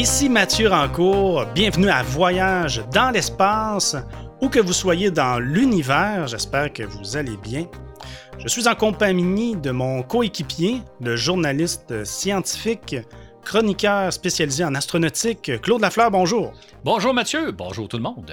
Ici Mathieu Rancourt, bienvenue à Voyage dans l'espace, où que vous soyez dans l'univers, j'espère que vous allez bien. Je suis en compagnie de mon coéquipier, le journaliste scientifique, chroniqueur spécialisé en astronautique, Claude Lafleur, bonjour. Bonjour Mathieu, bonjour tout le monde.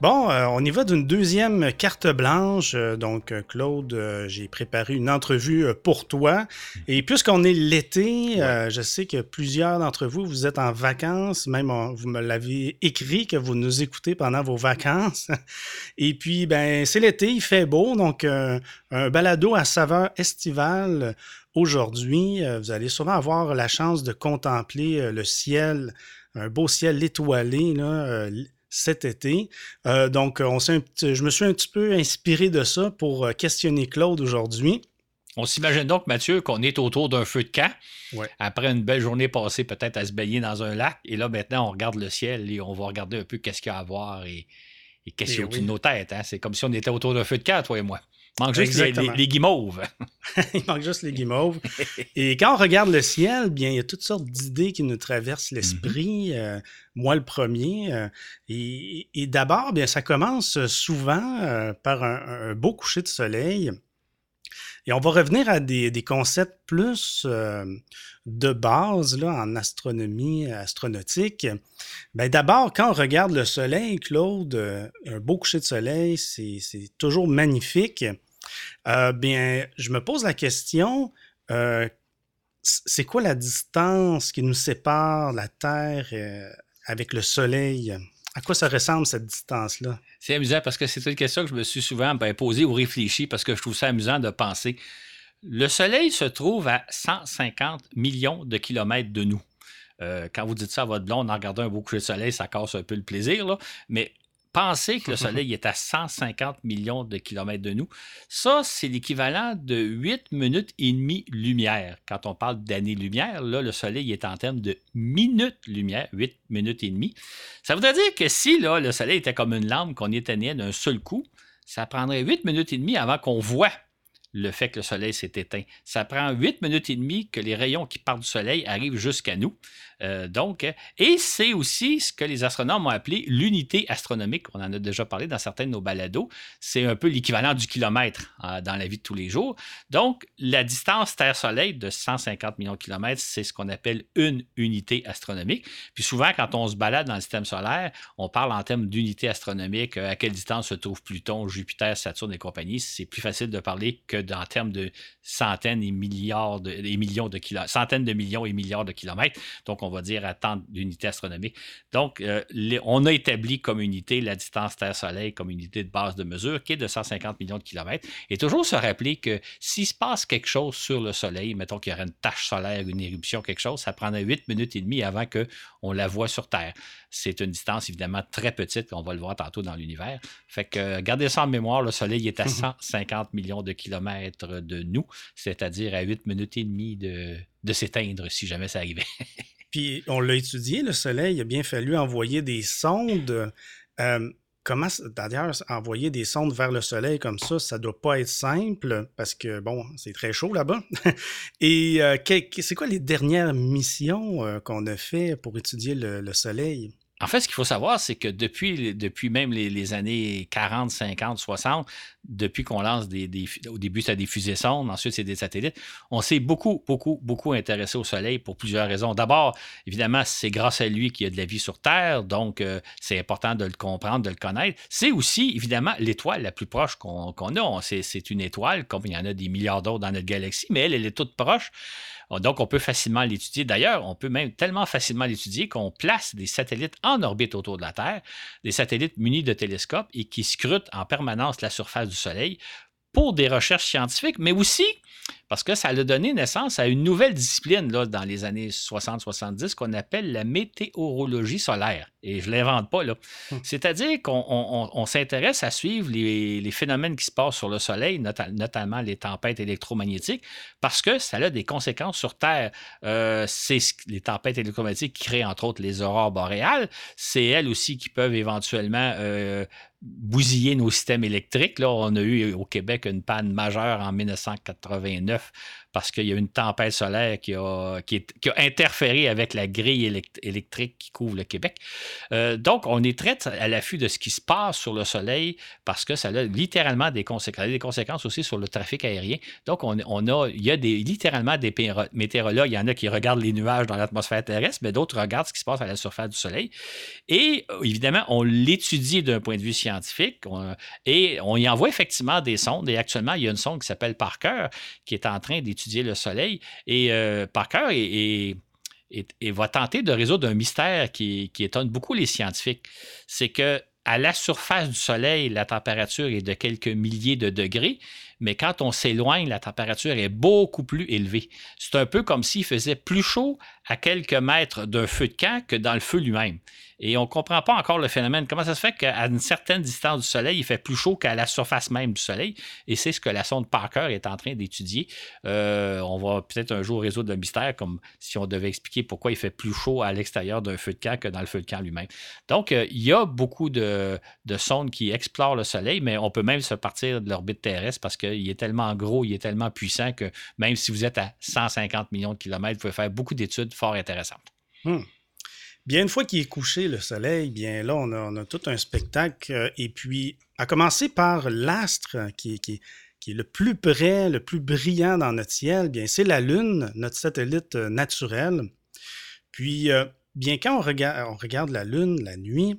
Bon, euh, on y va d'une deuxième carte blanche. Euh, donc, euh, Claude, j'ai préparé une entrevue pour toi. Et puisqu'on est l'été, je sais que plusieurs d'entre vous, vous êtes en vacances. Même, vous me l'avez écrit que vous nous écoutez pendant vos vacances. Et puis, ben, c'est l'été, il fait beau. Donc, un balado à saveur estivale. Aujourd'hui, vous allez sûrement avoir la chance de contempler le ciel, un beau ciel étoilé, là, cet été. Euh, donc, on je me suis un petit peu inspiré de ça pour euh, questionner Claude aujourd'hui. On s'imagine donc, Mathieu, qu'on est autour d'un feu de camp. Après une belle journée passée peut-être à se baigner dans un lac. Et là, maintenant, on regarde le ciel et on va regarder un peu qu'est-ce qu'il y a à voir et, qu'est-ce qu'il y a au-dessus de nos têtes. Hein. C'est comme si on était autour d'un feu de camp, toi et moi. Il manque juste les, guimauves. il manque juste les guimauves. Et quand on regarde le ciel, bien, il y a toutes sortes d'idées qui nous traversent l'esprit. Mm-hmm. Euh, moi, le premier. Euh, et, d'abord, bien, ça commence souvent euh, par un, beau coucher de soleil. Et on va revenir à des, concepts plus de base là, en astronomie astronautique. Ben, d'abord, quand on regarde le soleil, Claude, un beau coucher de soleil, c'est toujours magnifique. Euh, bien, je me pose la question, euh, c'est quoi la distance qui nous sépare la Terre euh, avec le Soleil? À quoi ça ressemble cette distance-là? C'est amusant parce que c'est une question que je me suis souvent ben, posée ou réfléchie parce que je trouve ça amusant de penser. Le Soleil se trouve à 150 millions de kilomètres de nous. quand vous dites ça à votre blonde en regardant un beau coucher de soleil, ça casse un peu le plaisir, là. mais Pensez que le Soleil est à 150 millions de kilomètres de nous. Ça, c'est l'équivalent de 8 minutes et demie lumière. Quand on parle d'années-lumière, là, le Soleil est en termes de minutes-lumière, 8 minutes et demie. Ça voudrait dire que si là, le Soleil était comme une lampe qu'on éteignait d'un seul coup, ça prendrait 8 minutes et demie avant qu'on voit le fait que le soleil s'est éteint. Ça prend 8 minutes et demie que les rayons qui partent du soleil arrivent jusqu'à nous. Euh, donc, et c'est aussi ce que les astronomes ont appelé l'unité astronomique. On en a déjà parlé dans certains de nos balados. C'est un peu l'équivalent du kilomètre euh, dans la vie de tous les jours. Donc, la distance Terre-Soleil de 150 millions de kilomètres, c'est ce qu'on appelle une unité astronomique. Puis souvent, quand on se balade dans le système solaire, on parle en termes d'unité astronomique. Euh, à quelle distance se trouve Pluton, Jupiter, Saturne et compagnie. C'est plus facile de parler que en termes de centaines et milliards de, millions de kilomètres, centaines de millions et milliards de kilomètres. Donc, on va dire à tant d'unités astronomiques. Donc, euh, on a établi comme unité la distance Terre-Soleil comme unité de base de mesure qui est de 150 millions de kilomètres. Et toujours se rappeler que s'il se passe quelque chose sur le Soleil, mettons qu'il y aurait une tache solaire, une éruption, quelque chose, ça prendrait 8 minutes et demie avant qu'on la voit sur Terre. C'est une distance évidemment très petite, on va le voir tantôt dans l'univers. Fait que gardez ça en mémoire, le Soleil est à 150 millions de kilomètres de nous, c'est-à-dire à 8 minutes et demie de, de s'éteindre si jamais ça arrivait. Puis on l'a étudié, le Soleil, il a bien fallu envoyer des sondes. Euh, comment, d'ailleurs, envoyer des sondes vers le Soleil comme ça, ça doit pas être simple parce que, bon, c'est très chaud là-bas. Et euh, c'est quoi les dernières missions euh, qu'on a fait pour étudier le Soleil? En fait, ce qu'il faut savoir, c'est que depuis, depuis même les, années 40, 50, 60, depuis qu'on lance des, au début, c'était des fusées sondes, ensuite c'est des satellites, on s'est beaucoup, beaucoup, beaucoup intéressé au Soleil pour plusieurs raisons. D'abord, évidemment, c'est grâce à lui qu'il y a de la vie sur Terre, donc euh, c'est important de le comprendre, de le connaître. C'est aussi, évidemment, l'étoile la plus proche qu'on a. C'est une étoile, comme il y en a des milliards d'autres dans notre galaxie, mais elle, elle est toute proche. Donc, on peut facilement l'étudier. D'ailleurs, on peut même tellement facilement l'étudier qu'on place des satellites en orbite autour de la Terre, des satellites munis de télescopes et qui scrutent en permanence la surface du Soleil pour des recherches scientifiques, mais aussi parce que ça a donné naissance à une nouvelle discipline là, dans les années 60-70 qu'on appelle la météorologie solaire. Et je ne l'invente pas. là. Hum. C'est-à-dire qu'on s'intéresse à suivre les, phénomènes qui se passent sur le Soleil, notamment les tempêtes électromagnétiques, parce que ça a des conséquences sur Terre. Euh, c'est les tempêtes électromagnétiques qui créent entre autres les aurores boréales. C'est elles aussi qui peuvent éventuellement euh, bousiller nos systèmes électriques. Là, on a eu au Québec une panne majeure en 1989 riff parce qu'il y a une tempête solaire qui a, qui, a interféré avec la grille électrique qui couvre le Québec. Euh, donc, on est très à l'affût de ce qui se passe sur le Soleil parce que ça a littéralement des conséquences, des conséquences aussi sur le trafic aérien. Donc, on, a, il y a littéralement des météorologues. Il y en a qui regardent les nuages dans l'atmosphère terrestre, mais d'autres regardent ce qui se passe à la surface du Soleil. Et évidemment, on l'étudie d'un point de vue scientifique et on y envoie effectivement des sondes. Et actuellement, il y a une sonde qui s'appelle Parker qui est en train d'étudier le Soleil. Et euh, Parker est, va tenter de résoudre un mystère qui, qui étonne beaucoup les scientifiques. C'est que à la surface du Soleil, la température est de quelques milliers de degrés, mais quand on s'éloigne, la température est beaucoup plus élevée. C'est un peu comme s'il faisait plus chaud à quelques mètres d'un feu de camp que dans le feu lui-même. Et on ne comprend pas encore le phénomène. Comment ça se fait qu'à une certaine distance du Soleil, il fait plus chaud qu'à la surface même du Soleil? Et c'est ce que la sonde Parker est en train d'étudier. Euh, on va peut-être un jour résoudre le mystère, comme si on devait expliquer pourquoi il fait plus chaud à l'extérieur d'un feu de camp que dans le feu de camp lui-même. Donc, euh, il y a beaucoup de, de, sondes qui explorent le Soleil, mais on peut même se partir de l'orbite terrestre parce qu'il est tellement gros, il est tellement puissant que même si vous êtes à 150 millions de kilomètres, vous pouvez faire beaucoup d'études fort intéressantes. Hmm. Bien, une fois qu'il est couché, le soleil, bien là, on a, tout un spectacle. Euh, et puis, à commencer par l'astre qui, est le plus près, le plus brillant dans notre ciel, bien, c'est la Lune, notre satellite euh, naturel. Puis, euh, bien, quand regarde, on regarde la Lune la nuit,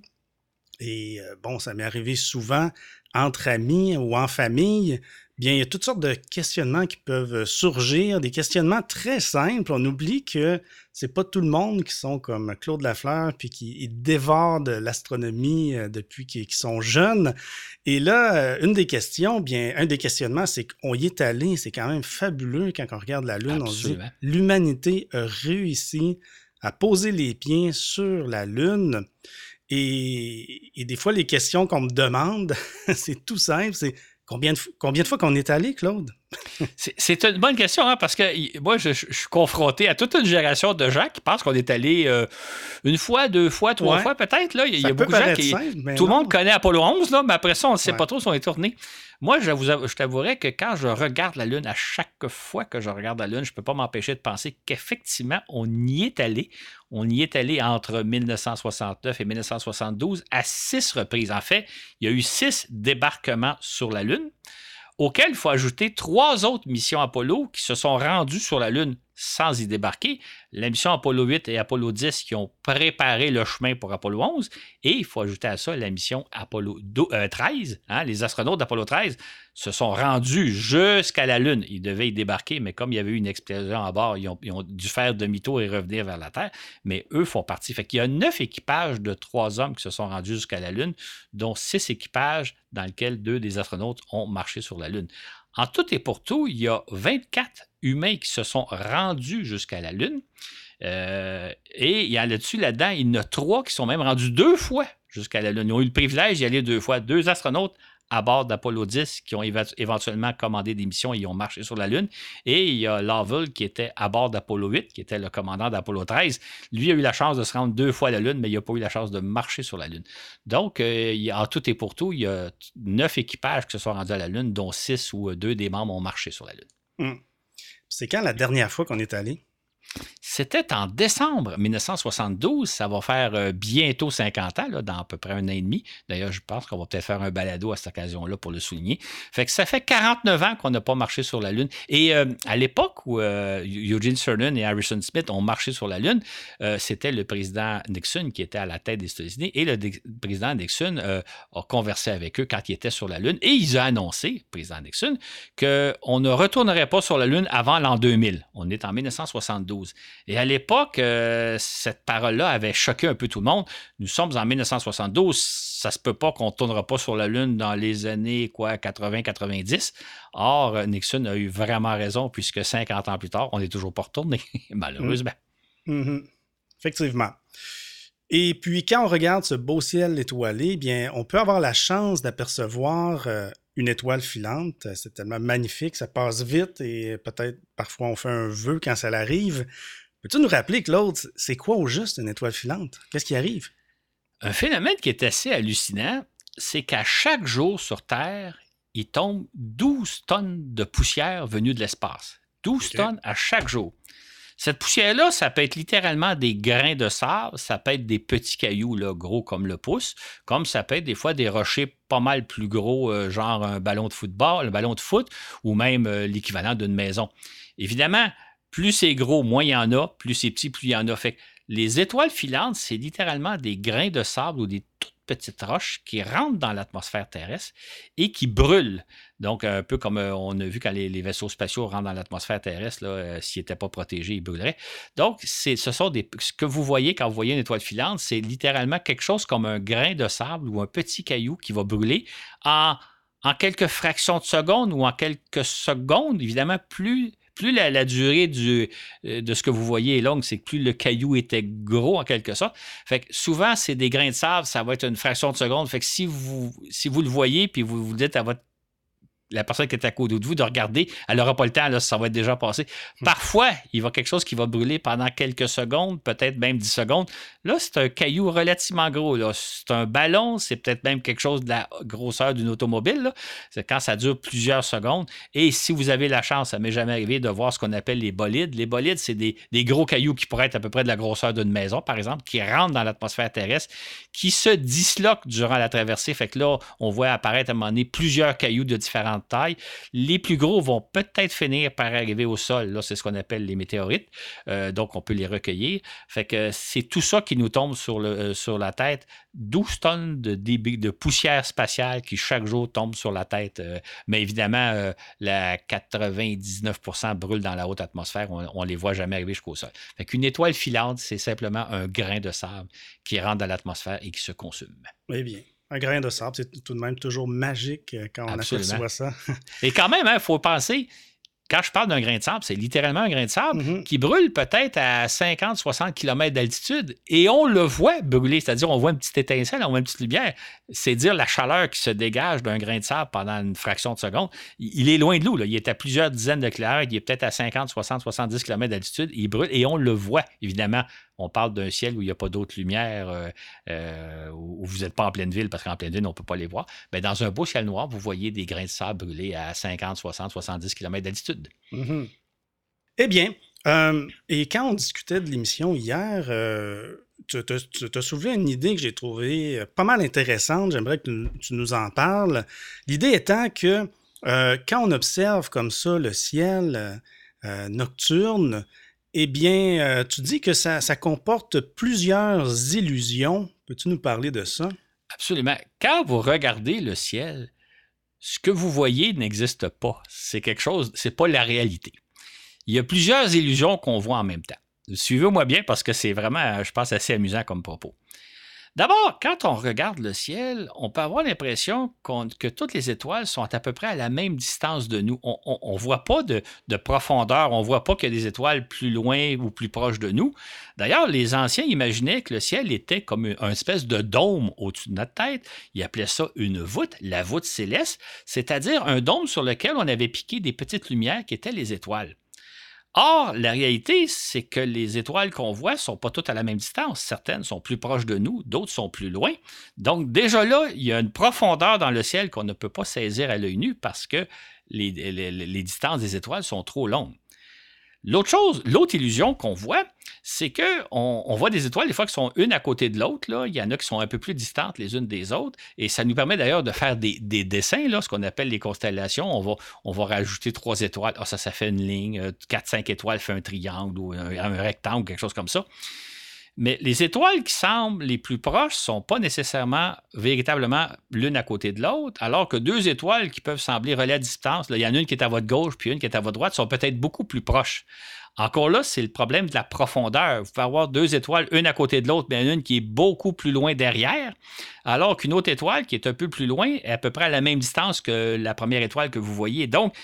et bon, ça m'est arrivé souvent entre amis ou en famille, Bien, il y a toutes sortes de questionnements qui peuvent surgir, des questionnements très simples. On oublie que c'est pas tout le monde qui sont comme Claude Lafleur puis qui dévorent de l'astronomie euh, depuis qu'ils sont jeunes. Et là, euh, une des questions, bien, un des questionnements, c'est qu'on y est allé. C'est quand même fabuleux quand on regarde la Lune. On se dit l'humanité a réussi à poser les pieds sur la Lune. Et, et des fois, les questions qu'on me demande, c'est tout simple. C'est Combien de, fois qu'on est allé, Claude? C'est une bonne question, hein, parce que moi, je, suis confronté à toute une génération de gens qui pensent qu'on est allé euh, une fois, deux fois, trois fois, peut-être. Il y a beaucoup de gens qui. tout le monde connaît Apollo 11, là, mais après ça, on ne sait pas trop si on est tourné. Moi, je, vous, je t'avouerais que quand je regarde la Lune, à chaque fois que je regarde la Lune, je ne peux pas m'empêcher de penser qu'effectivement, on y est allé. On y est allé entre 1969 et 1972 à six reprises. En fait, il y a eu six débarquements sur la Lune, auxquels il faut ajouter trois autres missions Apollo qui se sont rendues sur la Lune sans y débarquer. La mission Apollo 8 et Apollo 10 qui ont préparé le chemin pour Apollo 11. Et il faut ajouter à ça la mission Apollo 13. Euh, hein, les astronautes d'Apollo 13 se sont rendus jusqu'à la Lune. Ils devaient y débarquer, mais comme il y avait eu une explosion à bord, ils ont, dû faire demi-tour et revenir vers la Terre. Mais eux font partie. Fait qu'il y a neuf équipages de trois hommes qui se sont rendus jusqu'à la Lune, dont six équipages dans lesquels deux des astronautes ont marché sur la Lune. En tout et pour tout, il y a 24 humains qui se sont rendus jusqu'à la Lune. Euh, et il y a là-dessus, là-dedans, il y en a trois qui sont même rendus deux fois jusqu'à la Lune. Ils ont eu le privilège d'y aller deux fois. Deux astronautes à bord d'Apollo 10 qui ont éventuellement commandé des missions et ont marché sur la Lune. Et il y a Lovell qui était à bord d'Apollo 8, qui était le commandant d'Apollo 13. Lui a eu la chance de se rendre deux fois à la Lune, mais il n'a pas eu la chance de marcher sur la Lune. Donc, euh, en tout et pour tout, il y a neuf équipages qui se sont rendus à la Lune, dont six ou deux des membres ont marché sur la Lune. Hmm. C'est quand la dernière fois qu'on est allé? C'était en décembre 1972. Ça va faire euh, bientôt 50 ans, là, dans à peu près un an et demi. D'ailleurs, je pense qu'on va peut-être faire un balado à cette occasion-là pour le souligner. Fait que ça fait 49 ans qu'on n'a pas marché sur la Lune. Et euh, à l'époque où euh, Eugene Cernan et Harrison Smith ont marché sur la Lune, c'était le président Nixon qui était à la tête des États-Unis. Et le président Nixon a conversé avec eux quand il était sur la Lune. Et il a annoncé, président Nixon, qu'on ne retournerait pas sur la Lune avant l'an 2000. On est en 1972. Et à l'époque, euh, cette parole-là avait choqué un peu tout le monde. Nous sommes en 1972, ça se peut pas qu'on ne tournera pas sur la Lune dans les années quoi 80-90. Or, Nixon a eu vraiment raison puisque 50 ans plus tard, on n'est toujours pas retourné, malheureusement. Mm. Mm-hmm. Effectivement. Et puis, quand on regarde ce beau ciel étoilé, bien, on peut avoir la chance d'apercevoir euh, une étoile filante. C'est tellement magnifique, ça passe vite et peut-être parfois on fait un vœu quand ça arrive. Peux-tu nous rappeler, Claude, c'est quoi au juste une étoile filante? Qu'est-ce qui arrive? Un phénomène qui est assez hallucinant, c'est qu'à chaque jour sur Terre, il tombe 12 tonnes de poussière venue de l'espace. 12 tonnes à chaque jour. Cette poussière-là, ça peut être littéralement des grains de sable, ça peut être des petits cailloux là, gros comme le pouce, comme ça peut être des fois des rochers pas mal plus gros, euh, genre un ballon de football, un ballon de foot, ou même euh, l'équivalent d'une maison. Évidemment, plus c'est gros, moins il y en a, plus c'est petit, plus il y en a. Fait les étoiles filantes, c'est littéralement des grains de sable ou des petites roches qui rentrent dans l'atmosphère terrestre et qui brûlent. Donc, un peu comme euh, on a vu quand les, vaisseaux spatiaux rentrent dans l'atmosphère terrestre, euh, s'ils n'étaient pas protégés, ils brûleraient. Donc, ce sont des. Ce que vous voyez quand vous voyez une étoile filante, c'est littéralement quelque chose comme un grain de sable ou un petit caillou qui va brûler en, en quelques fractions de secondes ou en quelques secondes. Évidemment, plus plus la, durée du, euh, de ce que vous voyez est longue, c'est que plus le caillou était gros en quelque sorte. Fait que souvent, c'est des grains de sable, ça va être une fraction de seconde. Fait que si vous, si vous le voyez, puis vous vous dites à votre la personne qui est à côté de vous de regarder, elle n'aura pas le temps, là, ça va être déjà passé. Hmm. Parfois, il va quelque chose qui va brûler pendant quelques secondes, peut-être même 10 secondes. Là, c'est un caillou relativement gros. C'est un ballon, c'est peut-être même quelque chose de la grosseur d'une automobile. C'est quand ça dure plusieurs secondes. Et si vous avez la chance, ça m'est jamais arrivé de voir ce qu'on appelle les bolides. Les bolides, c'est des, gros cailloux qui pourraient être à peu près de la grosseur d'une maison, par exemple, qui rentrent dans l'atmosphère terrestre, qui se disloquent durant la traversée. Fait que là, on voit apparaître à un moment donné plusieurs cailloux de différentes taille. Les plus gros vont peut-être finir par arriver au sol. Là, c'est ce qu'on appelle les météorites. Euh, donc, on peut les recueillir. Fait que c'est tout ça qui nous tombe sur, euh, la tête. 12 tonnes de, poussière spatiale qui chaque jour tombe sur la tête. Euh, mais évidemment, la 99% brûle dans la haute atmosphère. On ne les voit jamais arriver jusqu'au sol. Fait qu'une étoile filante, c'est simplement un grain de sable qui rentre dans l'atmosphère et qui se consume. Oui, bien. Un grain de sable, c'est tout de même toujours magique euh, quand on aperçoit ça. Et quand même, il hein, faut penser, quand je parle d'un grain de sable, c'est littéralement un grain de sable mm-hmm. qui brûle peut-être à 50-60 km d'altitude et on le voit brûler, c'est-à-dire on voit une petite étincelle, on voit une petite lumière. C'est dire la chaleur qui se dégage d'un grain de sable pendant une fraction de seconde. Il est loin de nous, il est à plusieurs dizaines de kilomètres, il est peut-être à 50, 60, 70 km d'altitude, il brûle et on le voit évidemment on parle d'un ciel où il n'y a pas d'autres lumières, euh, euh, où vous n'êtes pas en pleine ville, parce qu'en pleine ville, on ne peut pas les voir. Mais dans un beau ciel noir, vous voyez des grains de sable brûlés à 50, 60, 70 km d'altitude. Mm-hmm. Eh bien, euh, et quand on discutait de l'émission hier, tu as soulevé une idée que j'ai trouvée pas mal intéressante. J'aimerais que tu nous en parles. L'idée étant que quand on observe comme ça le ciel nocturne, eh bien, euh, tu dis que ça, comporte plusieurs illusions. Peux-tu nous parler de ça? Absolument. Quand vous regardez le ciel, ce que vous voyez n'existe pas. C'est quelque chose, c'est pas la réalité. Il y a plusieurs illusions qu'on voit en même temps. Suivez-moi bien parce que c'est vraiment, je pense, assez amusant comme propos. D'abord, quand on regarde le ciel, on peut avoir l'impression que toutes les étoiles sont à peu près à la même distance de nous. On ne voit pas de, profondeur, on ne voit pas qu'il y a des étoiles plus loin ou plus proches de nous. D'ailleurs, les anciens imaginaient que le ciel était comme une espèce de dôme au-dessus de notre tête. Ils appelaient ça une voûte, la voûte céleste, c'est-à-dire un dôme sur lequel on avait piqué des petites lumières qui étaient les étoiles. Or, la réalité, c'est que les étoiles qu'on voit ne sont pas toutes à la même distance. Certaines sont plus proches de nous, d'autres sont plus loin. Donc, déjà là, il y a une profondeur dans le ciel qu'on ne peut pas saisir à l'œil nu parce que les, distances des étoiles sont trop longues. L'autre chose, l'autre illusion qu'on voit, c'est qu'on on voit des étoiles, des fois, qui sont une à côté de l'autre. Il y en a qui sont un peu plus distantes les unes des autres. Et ça nous permet d'ailleurs de faire des, dessins, là, ce qu'on appelle les constellations. On va, on va rajouter trois étoiles. Ah, ça, ça fait une ligne. Euh, quatre, cinq étoiles fait un triangle ou un, un rectangle, quelque chose comme ça. Mais les étoiles qui semblent les plus proches ne sont pas nécessairement véritablement l'une à côté de l'autre, alors que deux étoiles qui peuvent sembler relais à distance, il y en a une qui est à votre gauche puis une qui est à votre droite, sont peut-être beaucoup plus proches. Encore là, c'est le problème de la profondeur. Vous pouvez avoir deux étoiles, une à côté de l'autre, mais une qui est beaucoup plus loin derrière, alors qu'une autre étoile qui est un peu plus loin est à peu près à la même distance que la première étoile que vous voyez. Donc,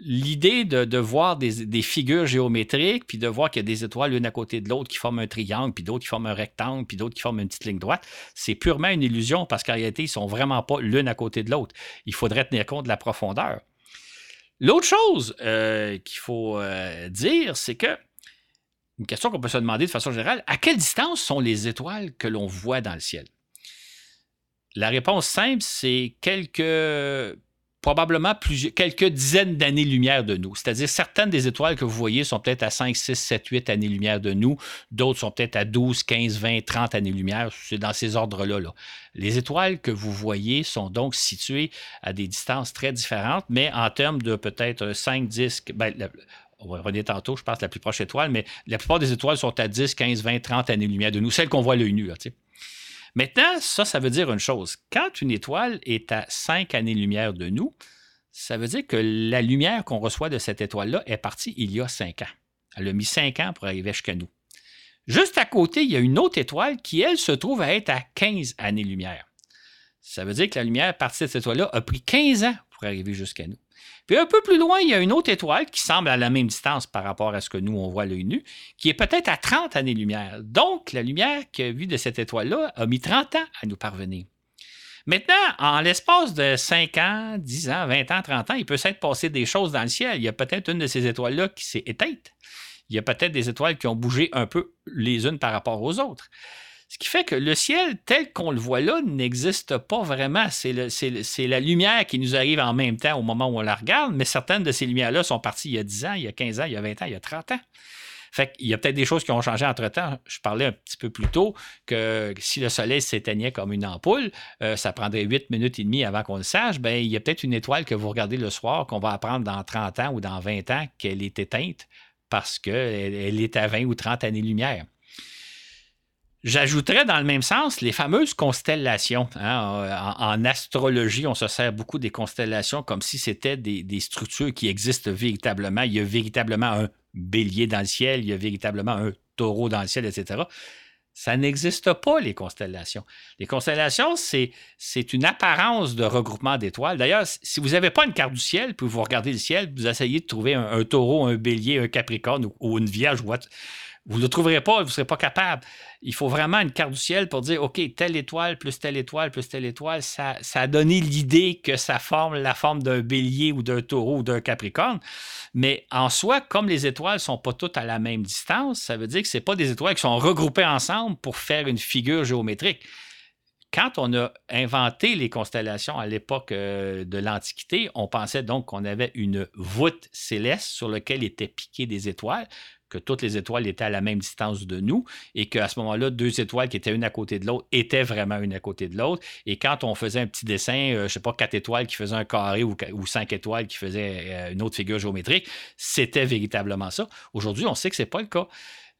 l'idée de, voir des, figures géométriques, puis de voir qu'il y a des étoiles l'une à côté de l'autre qui forment un triangle, puis d'autres qui forment un rectangle, puis d'autres qui forment une petite ligne droite, c'est purement une illusion parce qu'en réalité, ils ne sont vraiment pas l'une à côté de l'autre. Il faudrait tenir compte de la profondeur. L'autre chose euh, qu'il faut euh, dire, c'est que une question qu'on peut se demander de façon générale, à quelle distance sont les étoiles que l'on voit dans le ciel? La réponse simple, c'est quelques probablement plusieurs, quelques dizaines d'années-lumière de nous. C'est-à-dire, certaines des étoiles que vous voyez sont peut-être à 5, 6, 7, 8 années-lumière de nous. D'autres sont peut-être à 12, 15, 20, 30 années-lumière. C'est dans ces ordres-là. Là. Les étoiles que vous voyez sont donc situées à des distances très différentes, mais en termes de peut-être 5, 10, ben, on va revenir tantôt, je pense, la plus proche étoile, mais la plupart des étoiles sont à 10, 15, 20, 30 années-lumière de nous, celles qu'on voit à l'œil nu. Là, Maintenant, ça, ça veut dire une chose. Quand une étoile est à 5 années-lumière de nous, ça veut dire que la lumière qu'on reçoit de cette étoile-là est partie il y a 5 ans. Elle a mis 5 ans pour arriver jusqu'à nous. Juste à côté, il y a une autre étoile qui, elle, se trouve à être à 15 années-lumière. Ça veut dire que la lumière partie de cette étoile-là a pris 15 ans pour arriver jusqu'à nous. Puis un peu plus loin, il y a une autre étoile qui semble à la même distance par rapport à ce que nous, on voit à l'œil nu, qui est peut-être à 30 années-lumière. Donc, la lumière vue de cette étoile-là a mis 30 ans à nous parvenir. Maintenant, en l'espace de 5 ans, 10 ans, 20 ans, 30 ans, il peut s'être passé des choses dans le ciel. Il y a peut-être une de ces étoiles-là qui s'est éteinte. Il y a peut-être des étoiles qui ont bougé un peu les unes par rapport aux autres. Ce qui fait que le ciel tel qu'on le voit là n'existe pas vraiment. C'est la lumière qui nous arrive en même temps au moment où on la regarde, mais certaines de ces lumières-là sont parties il y a 10 ans, il y a 15 ans, il y a 20 ans, il y a 30 ans. Fait qu'il y a peut-être des choses qui ont changé entre-temps. Je parlais un petit peu plus tôt que si le soleil s'éteignait comme une ampoule, euh, ça prendrait 8 minutes et demie avant qu'on le sache. Bien, il y a peut-être une étoile que vous regardez le soir qu'on va apprendre dans 30 ans ou dans 20 ans qu'elle est éteinte parce qu'elle elle est à 20 ou 30 années-lumière. J'ajouterais dans le même sens les fameuses constellations. Hein. En, astrologie, on se sert beaucoup des constellations comme si c'était des, structures qui existent véritablement. Il y a véritablement un bélier dans le ciel, il y a véritablement un taureau dans le ciel, etc. Ça n'existe pas, les constellations. Les constellations, c'est, une apparence de regroupement d'étoiles. D'ailleurs, si vous n'avez pas une carte du ciel, puis vous regardez le ciel, vous essayez de trouver un, taureau, un bélier, un capricorne ou, une vierge, ou vous ne le trouverez pas, vous ne serez pas capable. Il faut vraiment une carte du ciel pour dire, OK, telle étoile plus telle étoile plus telle étoile, ça, ça a donné l'idée que ça forme la forme d'un bélier ou d'un taureau ou d'un capricorne. Mais en soi, comme les étoiles ne sont pas toutes à la même distance, ça veut dire que ce pas des étoiles qui sont regroupées ensemble pour faire une figure géométrique quand on a inventé les constellations à l'époque euh, de l'Antiquité, on pensait donc qu'on avait une voûte céleste sur laquelle étaient piquées des étoiles que toutes les étoiles étaient à la même distance de nous et qu'à ce moment-là, deux étoiles qui étaient une à côté de l'autre étaient vraiment une à côté de l'autre. Et quand on faisait un petit dessin, euh, je ne sais pas, quatre étoiles qui faisaient un carré ou, cinq étoiles qui faisaient euh, une autre figure géométrique, c'était véritablement ça. Aujourd'hui, on sait que ce n'est pas le cas.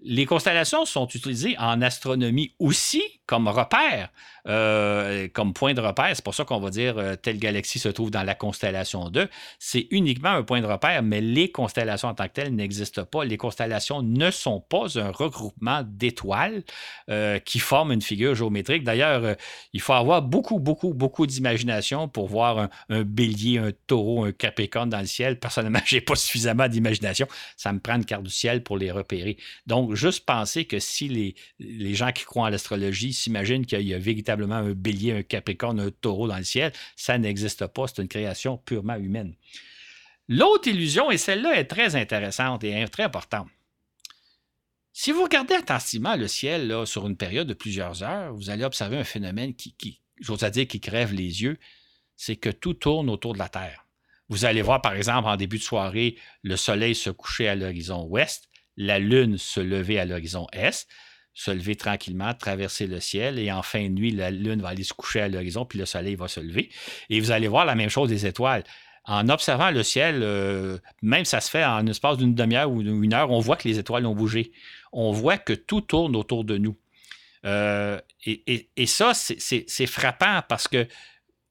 Les constellations sont utilisées en astronomie aussi comme repère, euh, comme point de repère. C'est pour ça qu'on va dire euh, telle galaxie se trouve dans la constellation 2. C'est uniquement un point de repère, mais les constellations en tant que telles n'existent pas. Les constellations ne sont pas un regroupement d'étoiles euh, qui forment une figure géométrique. D'ailleurs, il faut avoir beaucoup, beaucoup, beaucoup d'imagination pour voir un, bélier, un taureau, un capricorne dans le ciel. Personnellement, je n'ai pas suffisamment d'imagination. Ça me prend une carte du ciel pour les repérer. Donc, juste penser que si les, les gens qui croient en l'astrologie s'imaginent qu'il y a véritablement un bélier, un capricorne, un taureau dans le ciel, ça n'existe pas. C'est une création purement humaine. L'autre illusion, et celle-là est très intéressante et très importante. Si vous regardez attentivement le ciel sur une période de plusieurs heures, vous allez observer un phénomène qui j'ose dire, qui crève les yeux, c'est que tout tourne autour de la Terre. Vous allez voir, par exemple, en début de soirée, le soleil se coucher à l'horizon ouest, la Lune se lever à l'horizon Est, se lever tranquillement, traverser le ciel, et en fin de nuit, la Lune va aller se coucher à l'horizon, puis le Soleil va se lever. Et vous allez voir la même chose des étoiles. En observant le ciel, euh, même ça se fait en espace d'une demi-heure ou d'une heure, on voit que les étoiles ont bougé. On voit que tout tourne autour de nous. Euh, et, et, ça, c'est frappant parce que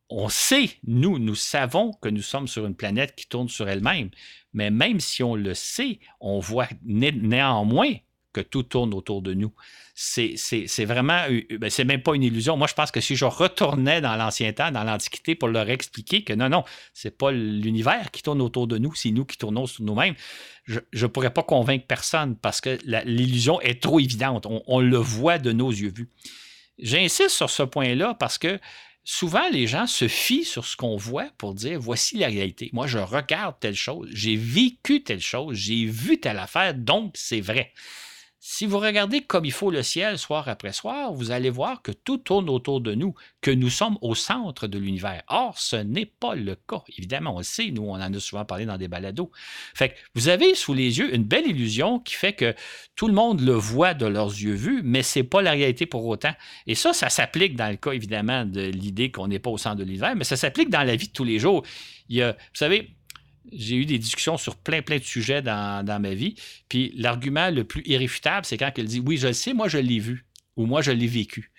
on sait, nous, nous savons que nous sommes sur une planète qui tourne sur elle-même. Mais même si on le sait, on voit néanmoins que tout tourne autour de nous. C'est vraiment, ben, c'est même pas une illusion. Moi, je pense que si je retournais dans l'ancien temps, dans l'Antiquité, pour leur expliquer que non, non, c'est pas l'univers qui tourne autour de nous, c'est nous qui tournons sur nous-mêmes, je ne pourrais pas convaincre personne parce que l'illusion est trop évidente. On le voit de nos yeux vus. J'insiste sur ce point-là parce que souvent, les gens se fient sur ce qu'on voit pour dire voici la réalité. Moi, je regarde telle chose, j'ai vécu telle chose, j'ai vu telle affaire, donc c'est vrai. Si vous regardez comme il faut le ciel soir après soir, vous allez voir que tout tourne autour de nous, que nous sommes au centre de l'univers. Or, ce n'est pas le cas. Évidemment, on le sait, nous, on en a souvent parlé dans des balados. Fait que vous avez sous les yeux une belle illusion qui fait que tout le monde le voit de leurs yeux vus, mais ce n'est pas la réalité pour autant. Et ça, ça s'applique dans le cas, évidemment, de l'idée qu'on n'est pas au centre de l'univers, mais ça s'applique dans la vie de tous les jours. Il y a, vous savez, j'ai eu des discussions sur plein, plein de sujets dans, ma vie. Puis l'argument le plus irréfutable, c'est quand elle dit Oui, je le sais, moi je l'ai vu ou moi je l'ai vécu.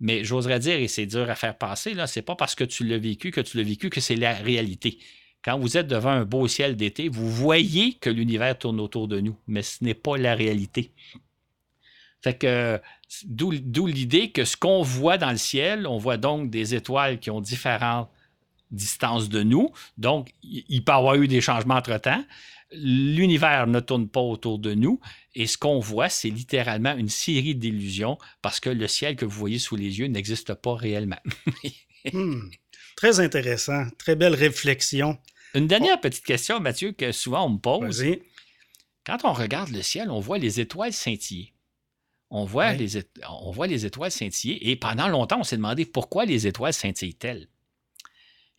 Mais j'oserais dire, et c'est dur à faire passer, là, c'est pas parce que tu l'as vécu que tu l'as vécu que c'est la réalité. Quand vous êtes devant un beau ciel d'été, vous voyez que l'univers tourne autour de nous, mais ce n'est pas la réalité. Fait que d'où l'idée que ce qu'on voit dans le ciel, on voit donc des étoiles qui ont différentes distance de nous. Donc, il peut y avoir eu des changements entre-temps. L'univers ne tourne pas autour de nous. Et ce qu'on voit, c'est littéralement une série d'illusions parce que le ciel que vous voyez sous les yeux n'existe pas réellement. Hmm. Très intéressant. Très belle réflexion. Une dernière petite question, Mathieu, que souvent on me pose. Quand on regarde le ciel, on voit les étoiles scintiller. On voit, les, on voit les étoiles scintiller. Et pendant longtemps, on s'est demandé pourquoi les étoiles scintillent-elles?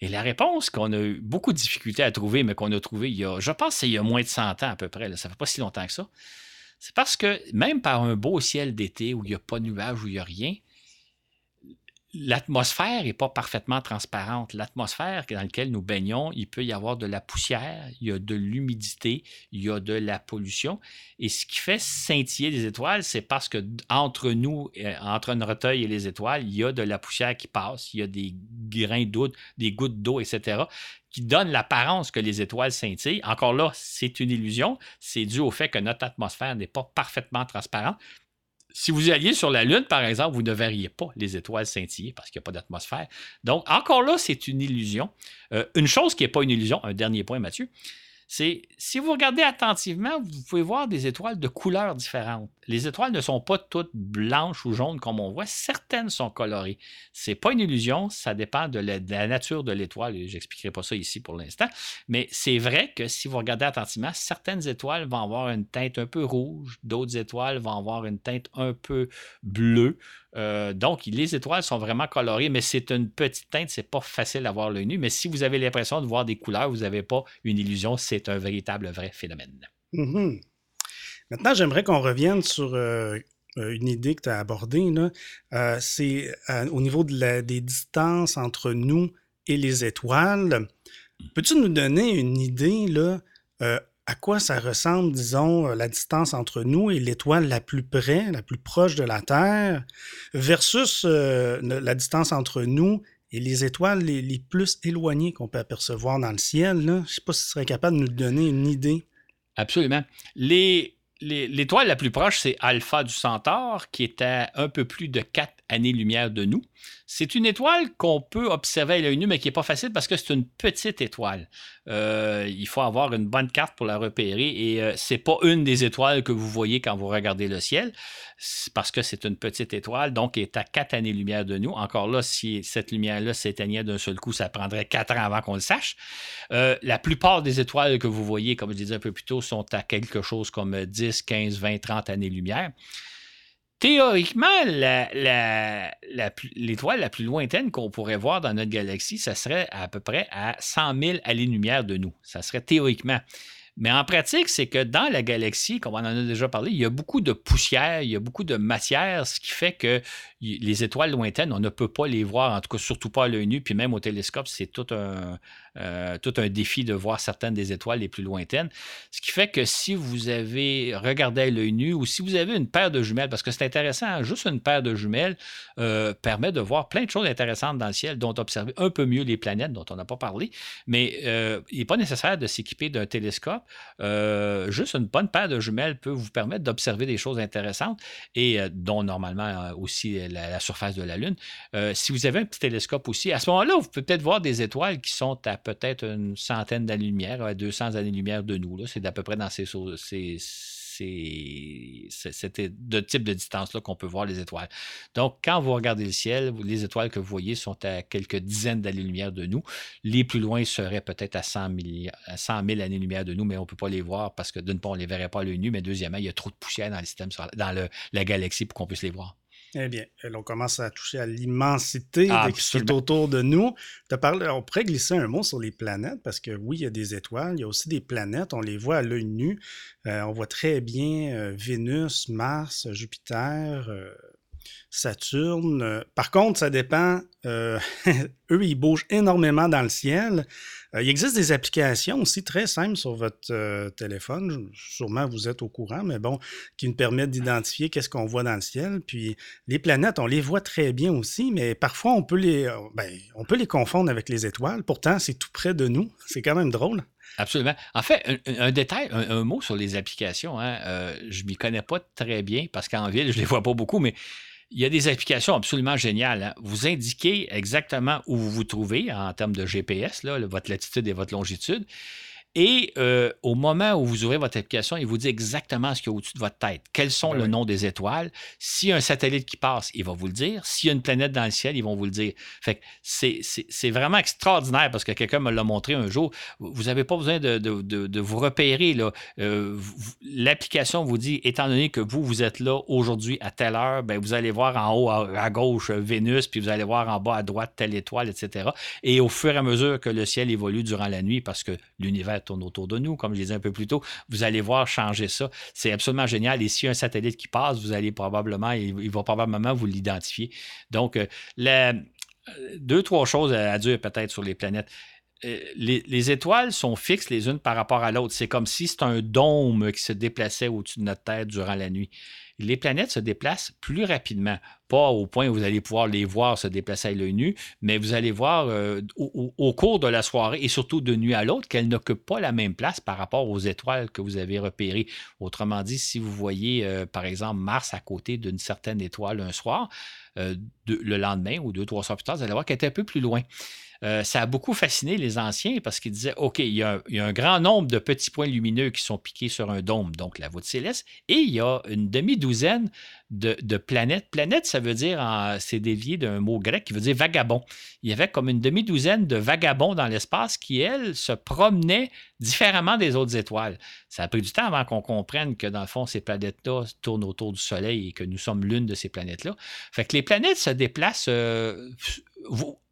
Et la réponse qu'on a eu beaucoup de difficultés à trouver, mais qu'on a trouvé il y a, je pense, il y a moins de 100 ans à peu près, ça fait pas si longtemps que ça, c'est parce que même par un beau ciel d'été où il n'y a pas de nuages, où il n'y a rien, l'atmosphère n'est pas parfaitement transparente. L'atmosphère dans laquelle nous baignons, il peut y avoir de la poussière, il y a de l'humidité, il y a de la pollution. Et ce qui fait scintiller les étoiles, c'est parce que entre nous, euh, entre notre œil et les étoiles, il y a de la poussière qui passe, il y a des grains d'eau, des gouttes d'eau, etc., qui donnent l'apparence que les étoiles scintillent. Encore là, c'est une illusion. C'est dû au fait que notre atmosphère n'est pas parfaitement transparente. Si vous alliez sur la Lune, par exemple, vous ne verriez pas les étoiles scintiller parce qu'il n'y a pas d'atmosphère. Donc, encore là, c'est une illusion. Euh, une chose qui n'est pas une illusion, un dernier point, Mathieu, c'est si vous regardez attentivement, vous pouvez voir des étoiles de couleurs différentes. Les étoiles ne sont pas toutes blanches ou jaunes comme on voit, certaines sont colorées. C'est pas une illusion, ça dépend de la, nature de l'étoile. J'expliquerai pas ça ici pour l'instant, mais c'est vrai que si vous regardez attentivement, certaines étoiles vont avoir une teinte un peu rouge, d'autres étoiles vont avoir une teinte un peu bleue. Euh, donc, les étoiles sont vraiment colorées, mais c'est une petite teinte, c'est pas facile à voir l'œil nu. Mais si vous avez l'impression de voir des couleurs, vous n'avez pas une illusion, c'est un véritable vrai phénomène. Mm-hmm. Maintenant, j'aimerais qu'on revienne sur euh, euh, une idée que tu as abordée. c'est au niveau des distances entre nous et les étoiles. Peux-tu nous donner une idée là, à quoi ça ressemble, disons, euh, la distance entre nous et l'étoile la plus près, la plus proche de la Terre, versus euh, la distance entre nous et les étoiles les, plus éloignées qu'on peut apercevoir dans le ciel. Je ne sais pas si tu serais capable de nous donner une idée. Absolument. L'étoile la plus proche, c'est Alpha du Centaure, qui est à un peu plus de 4 années-lumière de nous. C'est une étoile qu'on peut observer à l'œil nu, mais qui n'est pas facile parce que c'est une petite étoile. Euh, il faut avoir une bonne carte pour la repérer et euh, c'est pas une des étoiles que vous voyez quand vous regardez le ciel, parce que c'est une petite étoile, donc elle est à quatre années-lumière de nous. Encore là, si cette lumière-là s'éteignait d'un seul coup, ça prendrait quatre ans avant qu'on le sache. Euh, la plupart des étoiles que vous voyez, comme je disais un peu plus tôt, sont à quelque chose comme 10, 15, 20, 30 années-lumière. Théoriquement, l'étoile la, plus lointaine qu'on pourrait voir dans notre galaxie, ça serait à peu près à 100 000 années-lumière de nous. Ça serait théoriquement. Mais en pratique, c'est que dans la galaxie, comme on en a déjà parlé, il y a beaucoup de poussière, il y a beaucoup de matière, ce qui fait que les étoiles lointaines, on ne peut pas les voir, en tout cas surtout pas à l'œil nu, puis même au télescope, c'est tout un, euh, tout un défi de voir certaines des étoiles les plus lointaines. Ce qui fait que si vous avez regardé à l'œil nu ou si vous avez une paire de jumelles, parce que c'est intéressant, hein, juste une paire de jumelles euh, permet de voir plein de choses intéressantes dans le ciel, dont observer un peu mieux les planètes dont on n'a pas parlé, mais euh, il n'est pas nécessaire de s'équiper d'un télescope. Juste une bonne paire de jumelles peut vous permettre d'observer des choses intéressantes et dont normalement aussi la, surface de la Lune. si vous avez un petit télescope aussi, à ce moment-là, vous pouvez peut-être voir des étoiles qui sont à peut-être une centaine d'années-lumière, 200 années-lumière de nous. C'est d'à peu près dans ces, c'était de type de distance-là qu'on peut voir les étoiles. Donc, quand vous regardez le ciel, les étoiles que vous voyez sont à quelques dizaines d'années-lumière de nous. Les plus loin seraient peut-être à 100 000, années-lumière de nous, mais on ne peut pas les voir parce que d'une part, on ne les verrait pas à l'œil nu, mais deuxièmement, il y a trop de poussière dans dans la galaxie pour qu'on puisse les voir. Eh bien, on commence à toucher à l'immensité ah, qui est autour de nous. on pourrait glisser un mot sur les planètes, parce que oui, il y a des étoiles, il y a aussi des planètes, on les voit à l'œil nu. Euh, on voit très bien euh, Vénus, Mars, Jupiter, euh, Saturne. Par contre, ça dépend. eux, ils bougent énormément dans le ciel. Euh, il existe des applications aussi très simples sur votre euh, téléphone. Sûrement, vous êtes au courant, mais bon, qui nous permettent d'identifier qu'est-ce qu'on voit dans le ciel. Puis les planètes, on les voit très bien aussi, mais parfois, on peut les, euh, ben, on peut les confondre avec les étoiles. Pourtant, c'est tout près de nous. C'est quand même drôle. Absolument. En fait, un, détail, un, mot sur les applications. Hein, je ne m'y connais pas très bien parce qu'en ville, je ne les vois pas beaucoup, mais il y a des applications absolument géniales. Hein. Vous indiquez exactement où vous vous trouvez en termes de GPS, votre latitude et votre longitude. Et euh, au moment où vous ouvrez votre application, il vous dit exactement ce qu'il y a au-dessus de votre tête. Quels sont ben le nom des étoiles? S'il y a un satellite qui passe, il va vous le dire. S'il y a une planète dans le ciel, ils vont vous le dire. Fait c'est vraiment extraordinaire parce que quelqu'un me l'a montré un jour. Vous n'avez pas besoin de, vous repérer. Euh, l'application vous dit, étant donné que vous, vous êtes là aujourd'hui à telle heure, ben, vous allez voir en haut à, gauche Vénus, puis vous allez voir en bas à droite telle étoile, etc. Et au fur et à mesure que le ciel évolue durant la nuit, parce que l'univers tourne autour de nous, comme je disais un peu plus tôt, vous allez voir changer ça. C'est absolument génial. Et s'il y a un satellite qui passe, vous allez probablement, il, va probablement vous l'identifier. Donc, euh, euh, deux, trois choses à dire peut-être sur les planètes. Euh, les, étoiles sont fixes les unes par rapport à l'autre. C'est comme si c'était un dôme qui se déplaçait au-dessus de notre tête durant la nuit. Les planètes se déplacent plus rapidement, pas au point où vous allez pouvoir les voir se déplacer à l'œil nu, mais vous allez voir euh, au, cours de la soirée et surtout de nuit à l'autre qu'elles n'occupent pas la même place par rapport aux étoiles que vous avez repérées. Autrement dit, si vous voyez euh, par exemple Mars à côté d'une certaine étoile un soir, le lendemain ou deux, trois soirs plus tard, vous allez voir qu'elle est un peu plus loin. Euh, ça a beaucoup fasciné les anciens parce qu'ils disaient OK, il y, a, un grand nombre de petits points lumineux qui sont piqués sur un dôme, donc la voûte céleste, et il y a une demi-douzaine de, planètes. Planète, ça veut dire, c'est dévié d'un mot grec qui veut dire vagabond. Il y avait comme une demi-douzaine de vagabonds dans l'espace qui, elles, se promenaient différemment des autres étoiles. Ça a pris du temps avant qu'on comprenne que, dans le fond, ces planètes-là tournent autour du Soleil et que nous sommes l'une de ces planètes-là. Fait que les planètes se déplacent. Euh,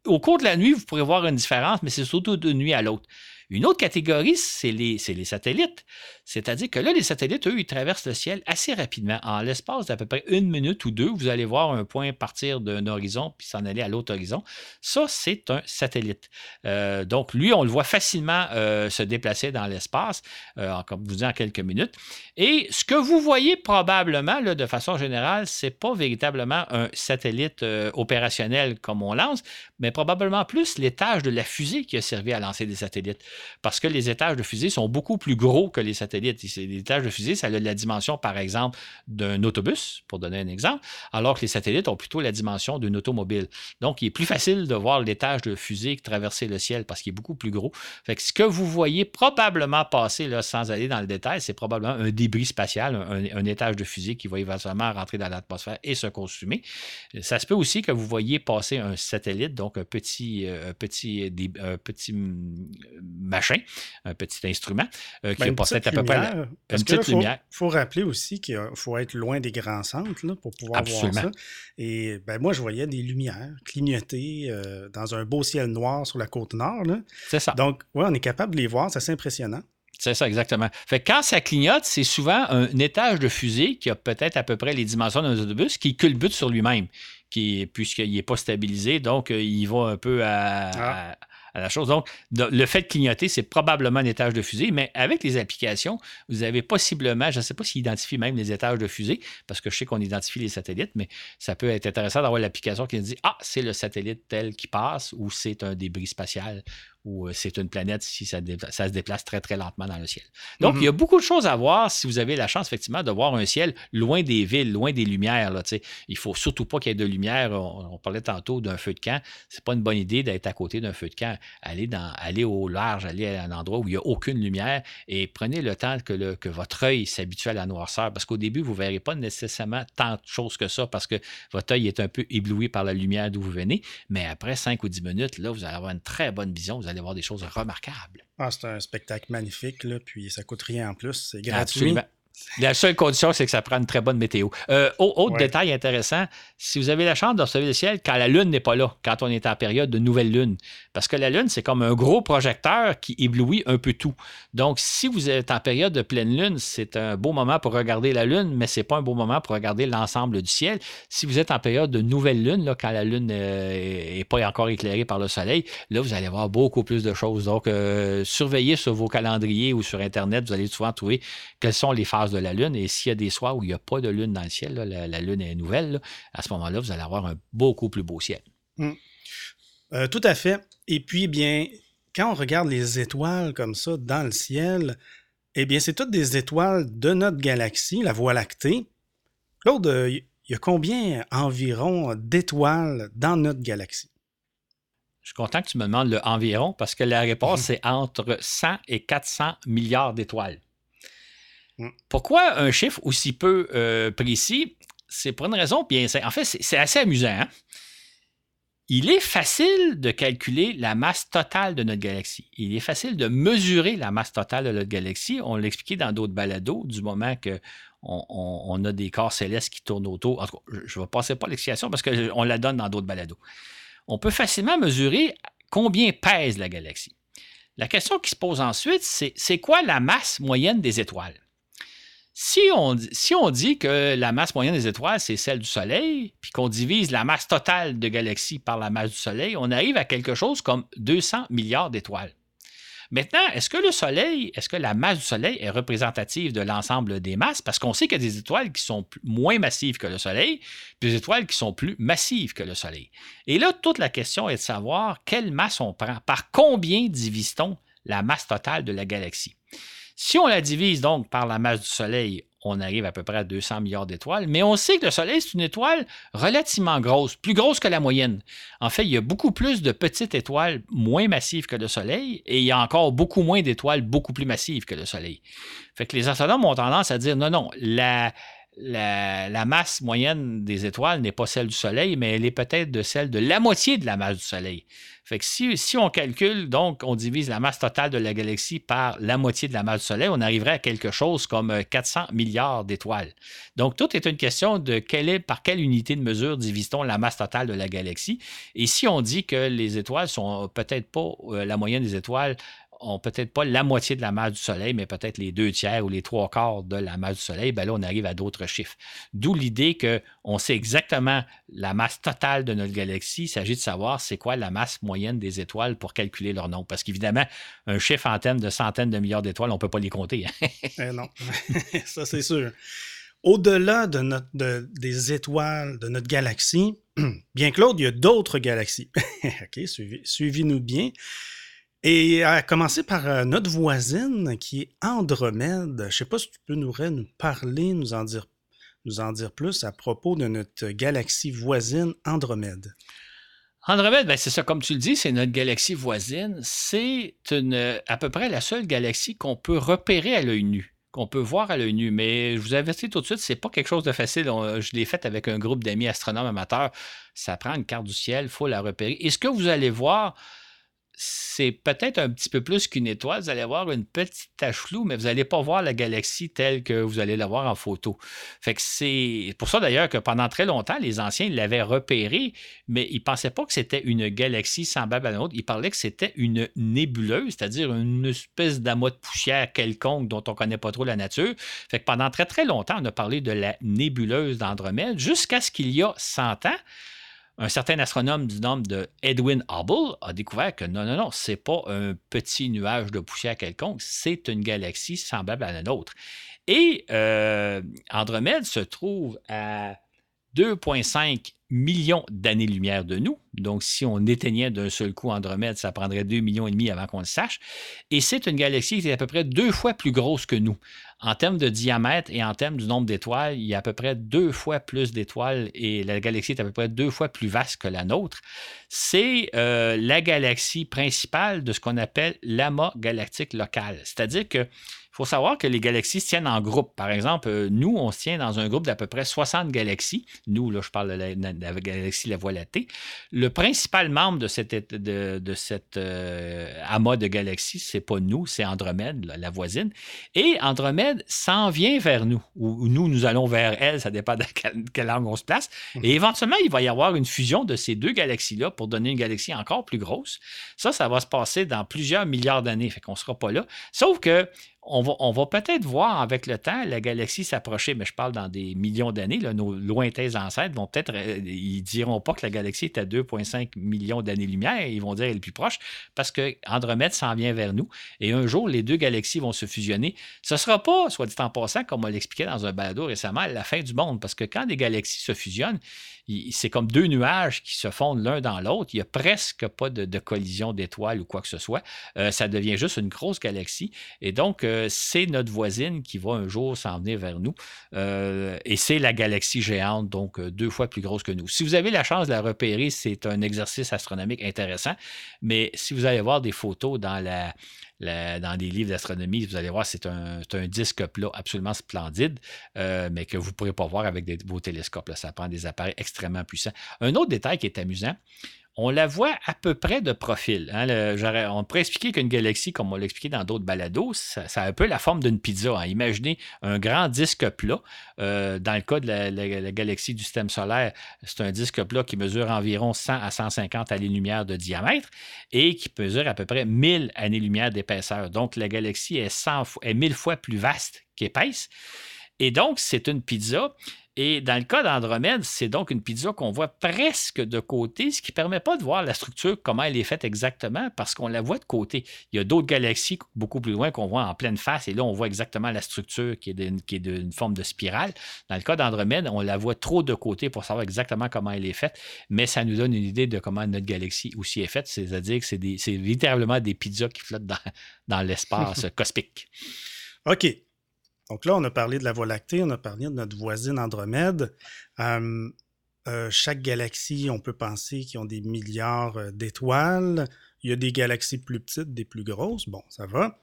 au cours de la nuit, vous pourrez voir une différence, mais c'est surtout d'une nuit à l'autre. Une autre catégorie, c'est les, satellites. C'est-à-dire que là, les satellites, eux, ils traversent le ciel assez rapidement. En l'espace d'à peu près une minute ou deux, vous allez voir un point partir d'un horizon puis s'en aller à l'autre horizon. Ça, c'est un satellite. Euh, donc, lui, on le voit facilement euh, se déplacer dans l'espace, euh, comme je vous dis, en quelques minutes. Et ce que vous voyez probablement, là, de façon générale, c'est pas véritablement un satellite opérationnel comme on lance, mais probablement plus l'étage de la fusée qui a servi à lancer des satellites parce que les étages de fusée sont beaucoup plus gros que les satellites. Les étages de fusée, ça a la dimension, par exemple, d'un autobus, pour donner un exemple, alors que les satellites ont plutôt la dimension d'une automobile. Donc, il est plus facile de voir l'étage de fusée traverser le ciel parce qu'il est beaucoup plus gros. Fait que ce que vous voyez probablement passer, là, sans aller dans le détail, c'est probablement un débris spatial, un, étage de fusée qui va éventuellement rentrer dans l'atmosphère et se consumer. Ça se peut aussi que vous voyez passer un satellite, donc un petit, euh, petit, un petit machin, un petit instrument, euh, qui ben, a à peu près une petite lumière. Il faut rappeler aussi qu'il faut être loin des grands centres là, pour pouvoir voir ça. Et ben, moi, je voyais des lumières clignoter euh, dans un beau ciel noir sur la côte nord. C'est ça. Donc, ouais, on est capable de les voir, c'est assez impressionnant. C'est ça, exactement. Fait quand ça clignote, c'est souvent un étage de fusée qui a peut-être à peu près les dimensions d'un autobus qui culbute sur lui-même, puisqu'il n'est pas stabilisé, donc euh, il va un peu à ah la chose. Donc, le fait de clignoter, c'est probablement un étage de fusée, mais avec les applications, vous avez possiblement, je ne sais pas s'ils identifient même les étages de fusée, parce que je sais qu'on identifie les satellites, mais ça peut être intéressant d'avoir l'application qui nous dit Ah, c'est le satellite tel qui passe ou c'est un débris spatial ou c'est une planète si ça, se déplace très, très lentement dans le ciel. Donc, il y a mhm. beaucoup de choses à voir si vous avez la chance, effectivement, de voir un ciel loin des villes, loin des lumières. Là, il faut surtout pas qu'il y ait de lumière. On, parlait tantôt d'un feu de camp. C'est pas une bonne idée d'être à côté d'un feu de camp. Allez, dans, allez au large, allez à un endroit où il n'y a aucune lumière et prenez le temps que, le, que votre œil s'habitue à la noirceur. Parce qu'au début, vous ne verrez pas nécessairement tant de choses que ça parce que votre œil est un peu ébloui par la lumière d'où vous venez. Mais après 5 ou 10 minutes, là, vous allez avoir une très bonne vision. Vous allez voir des choses remarquables. Ah, c'est un spectacle magnifique, là, puis ça coûte rien en plus. C'est gratuit. Absolument. La seule condition, c'est que ça prend une très bonne météo. Euh, autre détail intéressant, si vous avez la chance d'observer le ciel quand la Lune n'est pas là, quand on est en période de nouvelle Lune, parce que la Lune, c'est comme un gros projecteur qui éblouit un peu tout. Donc, si vous êtes en période de pleine Lune, c'est un beau moment pour regarder la Lune, mais ce n'est pas un beau moment pour regarder l'ensemble du ciel. Si vous êtes en période de nouvelle Lune, là, quand la Lune n'est euh, pas encore éclairée par le Soleil, là, vous allez voir beaucoup plus de choses. Donc, euh, surveillez sur vos calendriers ou sur Internet, vous allez souvent trouver quelles sont les phases de la Lune. Et s'il y a des soirs où il n'y a pas de Lune dans le ciel, la, Lune est nouvelle, à ce moment-là, vous allez avoir un beaucoup plus beau ciel. Hmm. Euh, tout à fait. Et puis, bien, quand on regarde les étoiles comme ça dans le ciel, eh bien, c'est toutes des étoiles de notre galaxie, la Voie lactée. Claude, euh, il y a combien environ d'étoiles dans notre galaxie? Je suis content que tu me demandes le environ parce que la réponse, c'est entre 100 et 400 milliards d'étoiles. Mm. Pourquoi un chiffre aussi peu euh, précis? C'est pour une raison bien. En fait, c'est assez amusant. Hein? Il est facile de calculer la masse totale de notre galaxie. Il est facile de mesurer la masse totale de notre galaxie. On l'a expliqué dans d'autres balados, du moment qu'on on, a des corps célestes qui tournent autour. En tout cas, je ne vais passer pas l'explication parce qu'on la donne dans d'autres balados. On peut facilement mesurer combien pèse la galaxie. La question qui se pose ensuite, c'est quoi la masse moyenne des étoiles? Si on, dit que la masse moyenne des étoiles, c'est celle du Soleil, puis qu'on divise la masse totale de galaxies par la masse du Soleil, on arrive à quelque chose comme 200 milliards d'étoiles. Maintenant, est-ce que le Soleil, est-ce que la masse du Soleil est représentative de l'ensemble des masses? Parce qu'on sait qu'il y a des étoiles qui sont moins massives que le Soleil, puis des étoiles qui sont plus massives que le Soleil. Et là, toute la question est de savoir quelle masse on prend, par combien divise-t-on la masse totale de la galaxie? Si on la divise donc par la masse du Soleil, on arrive à peu près à 200 milliards d'étoiles, mais on sait que le Soleil, c'est une étoile relativement grosse, plus grosse que la moyenne. En fait, il y a beaucoup plus de petites étoiles moins massives que le Soleil, et il y a encore beaucoup moins d'étoiles beaucoup plus massives que le Soleil. Fait que les astronomes ont tendance à dire non, non, la, la, masse moyenne des étoiles n'est pas celle du Soleil, mais elle est peut-être de celle de la moitié de la masse du Soleil. Fait si, on calcule, donc, on divise la masse totale de la galaxie par la moitié de la masse du Soleil, on arriverait à quelque chose comme 400 euh, milliards d'étoiles. Donc, tout est une question de quelle est, par quelle unité de mesure divise-t-on la masse totale de la galaxie. Et si on dit que les étoiles sont peut-être pas euh, la moyenne des étoiles ont peut-être pas la moitié de la masse du Soleil, mais peut-être les deux tiers ou les trois quarts de la masse du Soleil, ben là, on arrive à d'autres chiffres. D'où l'idée qu'on sait exactement la masse totale de notre galaxie. Il s'agit de savoir c'est quoi la masse moyenne des étoiles pour calculer leur nombre. Parce qu'évidemment, un chiffre en termes de centaines de milliards d'étoiles, on ne peut pas les compter. Hein. Eh non, ça c'est sûr. Au-delà de notre, des étoiles de notre galaxie, bien Claude, il y a d'autres galaxies. OK, suivez-nous bien. Et à commencer par euh, notre voisine qui est Andromède. Je ne sais pas si tu peux nous, parler, nous en, dire, nous en dire plus à propos de notre galaxie voisine Andromède. Andromède, ben c'est ça, comme tu le dis, c'est notre galaxie voisine. C'est à peu près la seule galaxie qu'on peut repérer à l'œil nu qu'on peut voir à l'œil nu. Mais je vous avertis tout de suite, c'est pas quelque chose de facile. je l'ai fait avec un groupe d'amis astronomes amateurs. Ça prend une carte du ciel, il faut la repérer. Et ce que vous allez voir, c'est peut-être un petit peu plus qu'une étoile. Vous allez avoir une petite tache floue, mais vous n'allez pas voir la galaxie telle que vous allez la voir en photo. Fait que c'est pour ça d'ailleurs que pendant très longtemps, les anciens l'avaient repérée, mais ils ne pensaient pas que c'était une galaxie semblable à la nôtre. Ils parlaient que c'était une nébuleuse, c'est-à-dire une espèce d'amas de poussière quelconque dont on ne connaît pas trop la nature. Fait que pendant très très longtemps, on a parlé de la nébuleuse d'Andromède jusqu'à ce qu'il y a 100 ans un certain astronome du nom de Edwin Hubble a découvert que non, non, non, c'est pas un petit nuage de poussière quelconque, c'est une galaxie semblable à la nôtre. Et euh, Andromède se trouve à 2,5 millions d'années-lumière de nous. Donc, si on éteignait d'un seul coup Andromède, ça prendrait 2 millions et demi avant qu'on le sache. Et c'est une galaxie qui est à peu près deux fois plus grosse que nous. En termes de diamètre et en termes du nombre d'étoiles, il y a à peu près deux fois plus d'étoiles et la galaxie est à peu près deux fois plus vaste que la nôtre. C'est euh, la galaxie principale de ce qu'on appelle l'amas galactique local. C'est-à-dire que il faut savoir que les galaxies se tiennent en groupe. Par exemple, euh, nous, on se tient dans un groupe d'à peu près 60 galaxies. Nous, là, je parle de la, galaxie La Voie lactée. Le principal membre de cette, de, de cette euh, amas de galaxies, c'est pas nous, c'est Andromède, la, voisine. Et Andromède s'en vient vers nous, ou nous, nous allons vers elle, ça dépend de quelle, angle on se place. Et éventuellement, il va y avoir une fusion de ces deux galaxies-là pour donner une galaxie encore plus grosse. Ça, ça va se passer dans plusieurs milliards d'années, fait qu'on ne sera pas là. Sauf que on va, peut-être voir avec le temps la galaxie s'approcher, mais je parle dans des millions d'années. Nos lointains ancêtres vont peut-être, euh, ils diront pas que la galaxie est à 2,5 millions d'années-lumière, ils vont dire qu'elle est plus proche parce que Andromède s'en vient vers nous. Et un jour, les deux galaxies vont se fusionner. Ce ne sera pas, soit dit en passant, comme on l'expliquait dans un balado récemment, la fin du monde, parce que quand des galaxies se fusionnent, c'est comme deux nuages qui se fondent l'un dans l'autre. Il n'y a presque pas de, collision d'étoiles ou quoi que ce soit. Euh, ça devient juste une grosse galaxie. Et donc, euh, c'est notre voisine qui va un jour s'en venir vers nous. Euh, et c'est la galaxie géante, donc deux fois plus grosse que nous. Si vous avez la chance de la repérer, c'est un exercice astronomique intéressant. Mais si vous allez voir des photos dans la, dans des livres d'astronomie, vous allez voir, c'est un, disque plat absolument splendide, euh, mais que vous ne pourrez pas voir avec vos télescopes. Ça prend des appareils extrêmement puissants. Un autre détail qui est amusant, on la voit à peu près de profil. Hein. on pourrait expliquer qu'une galaxie, comme on l'a expliqué dans d'autres balados, ça, a un peu la forme d'une pizza. Hein. Imaginez un grand disque plat. Euh, dans le cas de la, galaxie du système solaire, c'est un disque plat qui mesure environ 100 à 150 années-lumière de diamètre et qui mesure à peu près 1000 années-lumière d'épaisseur. Donc, la galaxie est, 100 est 1000 fois plus vaste qu'épaisse. Et donc, c'est une pizza et dans le cas d'Andromède, c'est donc une pizza qu'on voit presque de côté, ce qui ne permet pas de voir la structure, comment elle est faite exactement, parce qu'on la voit de côté. Il y a d'autres galaxies beaucoup plus loin qu'on voit en pleine face, et là, on voit exactement la structure qui est d'une forme de spirale. Dans le cas d'Andromède, on la voit trop de côté pour savoir exactement comment elle est faite, mais ça nous donne une idée de comment notre galaxie aussi est faite, c'est-à-dire que c'est littéralement des pizzas qui flottent dans, dans l'espace cosmique. OK. Donc là, on a parlé de la Voie lactée, on a parlé de notre voisine Andromède. Euh, chaque galaxie, on peut penser qu'ils ont des milliards euh, d'étoiles. Il y a des galaxies plus petites, des plus grosses. Bon, ça va.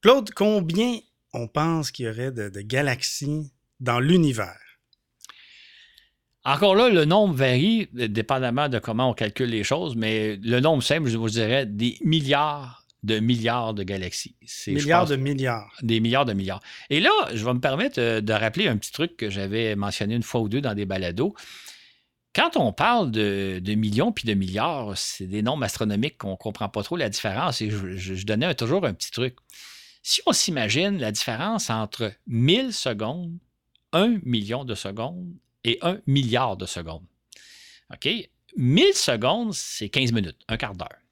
Claude, combien on pense qu'il y aurait de, galaxies dans l'univers? Encore là, le nombre varie, dépendamment de comment on calcule les choses, mais le nombre simple, je vous dirais, des milliards de milliards de galaxies. Milliards de milliards. Des milliards de milliards. Et là, je vais me permettre euh, de rappeler un petit truc que j'avais mentionné une fois ou deux dans des balados. Quand on parle de, millions puis de milliards, c'est des nombres astronomiques qu'on ne comprend pas trop la différence. Et je, donnais toujours un petit truc. Si on s'imagine la différence entre 1000 secondes, 1 million de secondes et 1 milliard de secondes. OK? 1000 secondes, c'est 15 minutes, un quart d'heure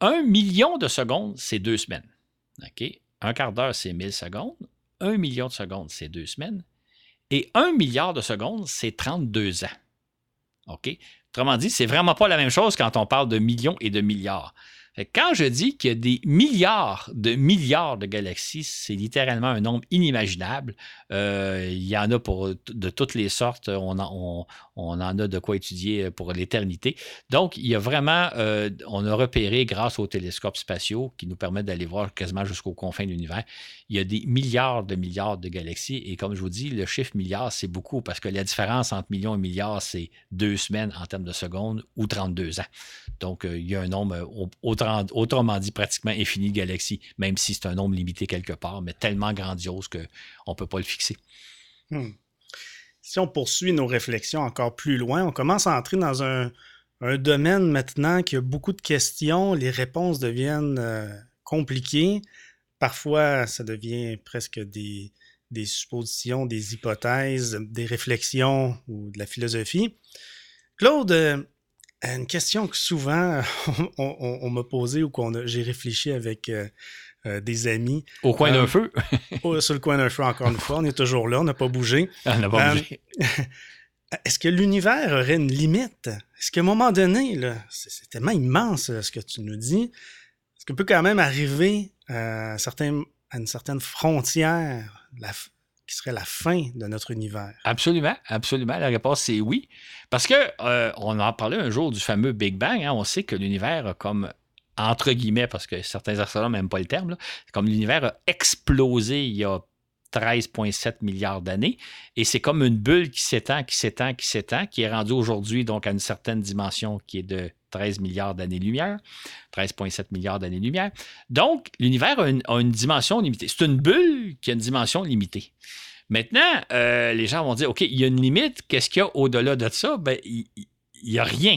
un million de secondes, c'est deux semaines. Un quart d'heure, c'est 1000 secondes. Un million de secondes, c'est deux semaines. Et un milliard de secondes, c'est 32 ans. OK? Autrement dit, c'est vraiment pas la même chose quand on parle de millions et de milliards. Quand je dis qu'il y a des milliards de milliards de galaxies, c'est littéralement un nombre inimaginable. Euh, il y en a de toutes les sortes. On en, a de quoi étudier pour l'éternité. Donc, il y a vraiment, euh, on a repéré grâce aux télescopes spatiaux qui nous permettent d'aller voir quasiment jusqu'aux confins de l'univers. Il y a des milliards de milliards de galaxies. Et comme je vous dis, le chiffre milliard, c'est beaucoup parce que la différence entre millions et milliards, c'est deux semaines en termes de secondes ou 32 ans. Donc, euh, il y a un nombre autant autrement dit, pratiquement infini de galaxies, même si c'est un nombre limité quelque part, mais tellement grandiose qu'on ne peut pas le fixer. Hmm. Si on poursuit nos réflexions encore plus loin, on commence à entrer dans un, domaine maintenant qui a beaucoup de questions, les réponses deviennent euh, compliquées. Parfois, ça devient presque des, des suppositions, des hypothèses, des réflexions ou de la philosophie. Claude, une question que souvent on, m'a posée ou que j'ai réfléchi avec, euh, des amis. Au coin d'un feu? sur le coin d'un feu, encore une fois. On est toujours là, on n'a pas bougé. On n'a pas bougé. Est-ce que l'univers aurait une limite? Est-ce qu'à un moment donné, c'est tellement immense ce que tu nous dis, est-ce qu'on peut quand même arriver à, à une certaine frontière serait la fin de notre univers? Absolument, absolument. La réponse, c'est oui. Parce que euh, on en parlait un jour du fameux Big Bang. Hein. On sait que l'univers a comme entre guillemets, parce que certains astronomes n'aiment pas le terme, comme l'univers a explosé il y a 13,7 milliards d'années. Et c'est comme une bulle qui s'étend, qui s'étend, qui s'étend, qui est rendue aujourd'hui donc à une certaine dimension qui est de 13 milliards d'années-lumière, 13,7 milliards d'années-lumière. Donc, l'univers a, une, dimension limitée. C'est une bulle qui a une dimension limitée. Maintenant, euh, les gens vont dire, OK, il y a une limite. Qu'est-ce qu'il y a au-delà de ça? Ben, il n'y a rien.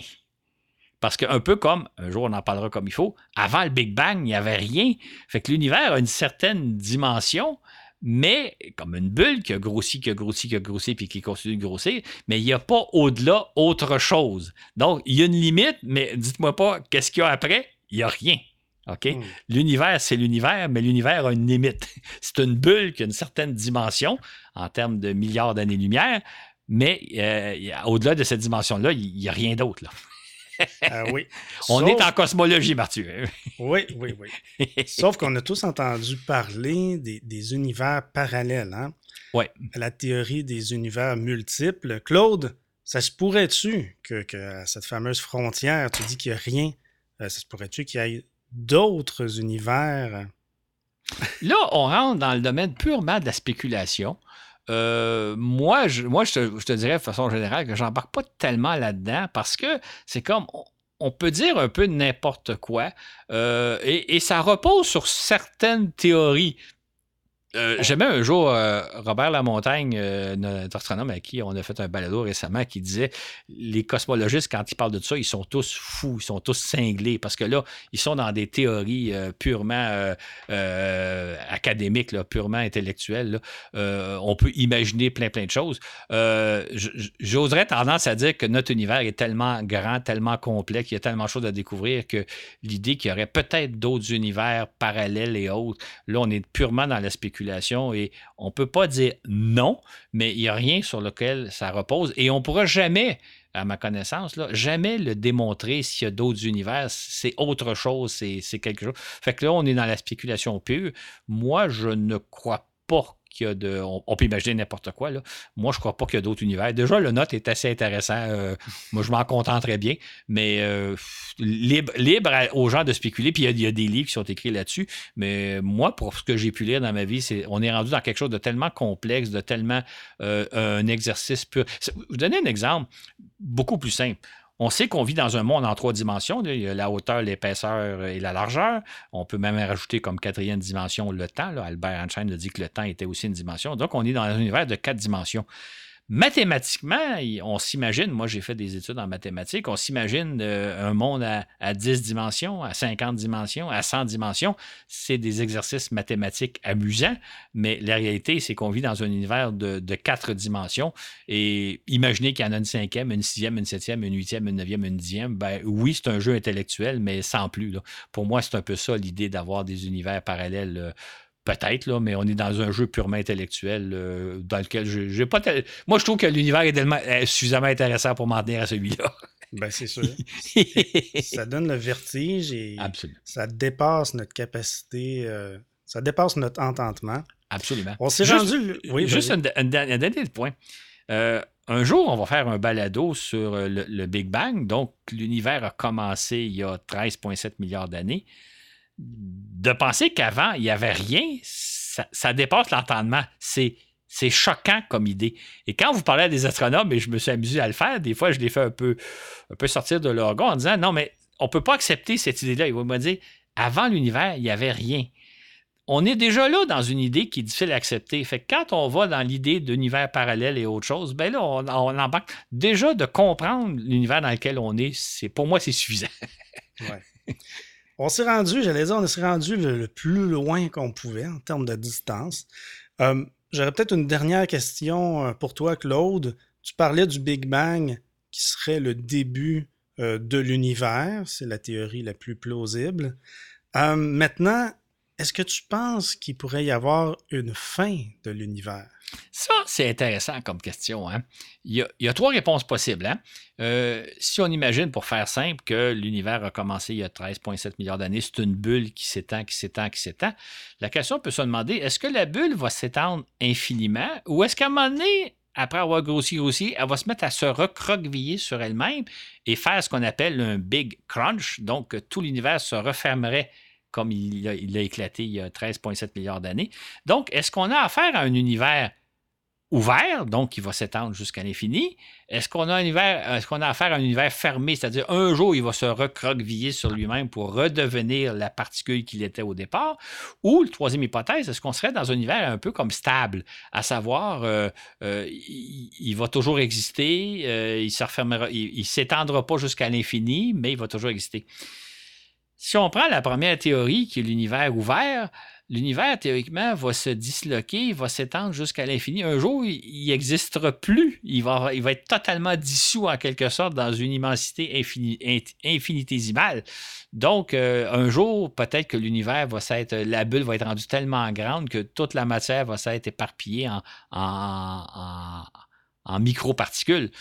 Parce qu'un peu comme, un jour on en parlera comme il faut, avant le Big Bang, il n'y avait rien. Fait que l'univers a une certaine dimension, mais comme une bulle qui a grossi, qui a grossi, qui a grossi, puis qui continue de grossir, mais il n'y a pas au-delà autre chose. Donc, il y a une limite, mais dites-moi pas qu'est-ce qu'il y a après, il n'y a rien. OK? Hmm. L'univers, c'est l'univers, mais l'univers a une limite. c'est une bulle qui a une certaine dimension en termes de milliards d'années-lumière, mais euh, au-delà de cette dimension-là, il n'y a rien d'autre. Euh, oui. On est en cosmologie, Mathieu. oui, oui, oui. Sauf qu'on a tous entendu parler des, univers parallèles. Hein? Oui. La théorie des univers multiples. Claude, ça se pourrait-tu que, à cette fameuse frontière, tu dis qu'il n'y a rien, euh, ça se pourrait-tu qu'il y ait d'autres univers? Là, on rentre dans le domaine purement de la spéculation. Euh, moi, je, moi je, te, dirais de façon générale que j'embarque pas tellement là-dedans parce que c'est comme. On, peut dire un peu n'importe quoi euh, et, et, ça repose sur certaines théories. Euh, j'aimais un jour euh, Robert Lamontagne, euh, notre astronome avec qui on a fait un balado récemment, qui disait les cosmologistes, quand ils parlent de ça, ils sont tous fous, ils sont tous cinglés, parce que là, ils sont dans des théories purement académiques, purement intellectuelles. on peut imaginer plein, plein de choses. J'oserais tendance à dire que notre univers est tellement grand, tellement complet, qu'il y a tellement de choses à découvrir que l'idée qu'il y aurait peut-être d'autres univers parallèles et autres, là, on est purement dans la spéculation et on ne peut pas dire non, mais il n'y a rien sur lequel ça repose et on ne pourra jamais, à ma connaissance, jamais le démontrer s'il y a d'autres univers. C'est autre chose, c'est quelque chose. Fait que là, on est dans la spéculation pure. Moi, je ne crois pas de. On, peut imaginer n'importe quoi. Là. Moi, je ne crois pas qu'il y a d'autres univers. Déjà, le note est assez intéressant. Euh, moi, je m'en contenterais bien, mais euh, libre, libre aux gens de spéculer. Puis il y, a des livres qui sont écrits là-dessus. Mais moi, pour ce que j'ai pu lire dans ma vie, c'est on est rendu dans quelque chose de tellement complexe, de tellement euh, un exercice pur. Je vais vous donner un exemple beaucoup plus simple. On sait qu'on vit dans un monde en trois dimensions. Il y a la hauteur, l'épaisseur et la largeur. On peut même rajouter comme quatrième dimension le temps. Albert Einstein a dit que le temps était aussi une dimension. Donc, on est dans un univers de quatre dimensions mathématiquement, on s'imagine, moi j'ai fait des études en mathématiques, on s'imagine euh, un monde à, 10 dimensions, à 50 dimensions, à 100 dimensions. C'est des exercices mathématiques amusants, mais la réalité, c'est qu'on vit dans un univers de, 4 dimensions. Et imaginez qu'il y en a une cinquième, une sixième, une septième, une huitième, une neuvième, une dixième. Ben oui, c'est un jeu intellectuel, mais sans plus. Pour moi, c'est un peu ça l'idée d'avoir des univers parallèles. Euh, Peut-être, là, mais on est dans un jeu purement intellectuel euh, dans lequel je j'ai pas Moi, je trouve que l'univers est, suffisamment intéressant pour m'en tenir à celui-là. Ben, c'est sûr. ça donne le vertige et ça dépasse notre capacité, euh, ça dépasse notre entendement. Absolument. On s'est rendu. Oui, juste un, dernier point. Euh, un jour, on va faire un balado sur le, le Big Bang. Donc, l'univers a commencé il y a 13,7 milliards d'années de penser qu'avant, il n'y avait rien, ça, dépasse l'entendement. C'est. C'est choquant comme idée. Et quand vous parlez à des astronomes, et je me suis amusé à le faire, des fois, je les fais un peu, un peu sortir de leur en disant non, mais on ne peut pas accepter cette idée-là. Ils vont me dire avant l'univers, il n'y avait rien. On est déjà là dans une idée qui est difficile à accepter. Fait que quand on va dans l'idée d'univers parallèle et autre chose, ben là, on, on embarque. Déjà de comprendre l'univers dans lequel on est, c'est pour moi, c'est suffisant. ouais. On s'est rendu, j'allais dire, on s'est rendu le, plus loin qu'on pouvait en termes de distance. Euh, j'aurais peut-être une dernière question euh, pour toi, Claude. Tu parlais du Big Bang qui serait le début euh, de l'univers. C'est la théorie la plus plausible. maintenant, est-ce que tu penses qu'il pourrait y avoir une fin de l'univers? Ça, c'est intéressant comme question. Hein. Il, y a, trois réponses possibles. Hein. Euh, si on imagine, pour faire simple, que l'univers a commencé il y a 13,7 milliards d'années, c'est une bulle qui s'étend, qui s'étend, qui s'étend, la question peut se demander, est-ce que la bulle va s'étendre infiniment ou est-ce qu'à un moment donné, après avoir grossi, grossi, elle va se mettre à se recroqueviller sur elle-même et faire ce qu'on appelle un big crunch. Donc, tout l'univers se refermerait comme il a, éclaté il y a 13,7 milliards d'années. Donc, est-ce qu'on a affaire à un univers ouvert, donc qui va s'étendre jusqu'à l'infini? Est-ce qu'on a, affaire à un univers fermé, c'est-à-dire un jour, il va se recroqueviller sur lui-même pour redevenir la particule qu'il était au départ? Ou, troisième hypothèse, est-ce qu'on serait dans un univers un peu comme stable, à savoir, euh, euh, il, va toujours exister, euh, il ne s'étendra pas jusqu'à l'infini, mais il va toujours exister? Si on prend la première théorie, qui est l'univers ouvert, l'univers, théoriquement, va se disloquer, va s'étendre jusqu'à l'infini. Un jour, il n'existera plus. Il va, être totalement dissous, en quelque sorte, dans une immensité infinitésimale. Donc, euh, un jour, peut-être que l'univers va s'être, la bulle va être rendue tellement grande que toute la matière va s'être éparpillée en, en, en, en microparticules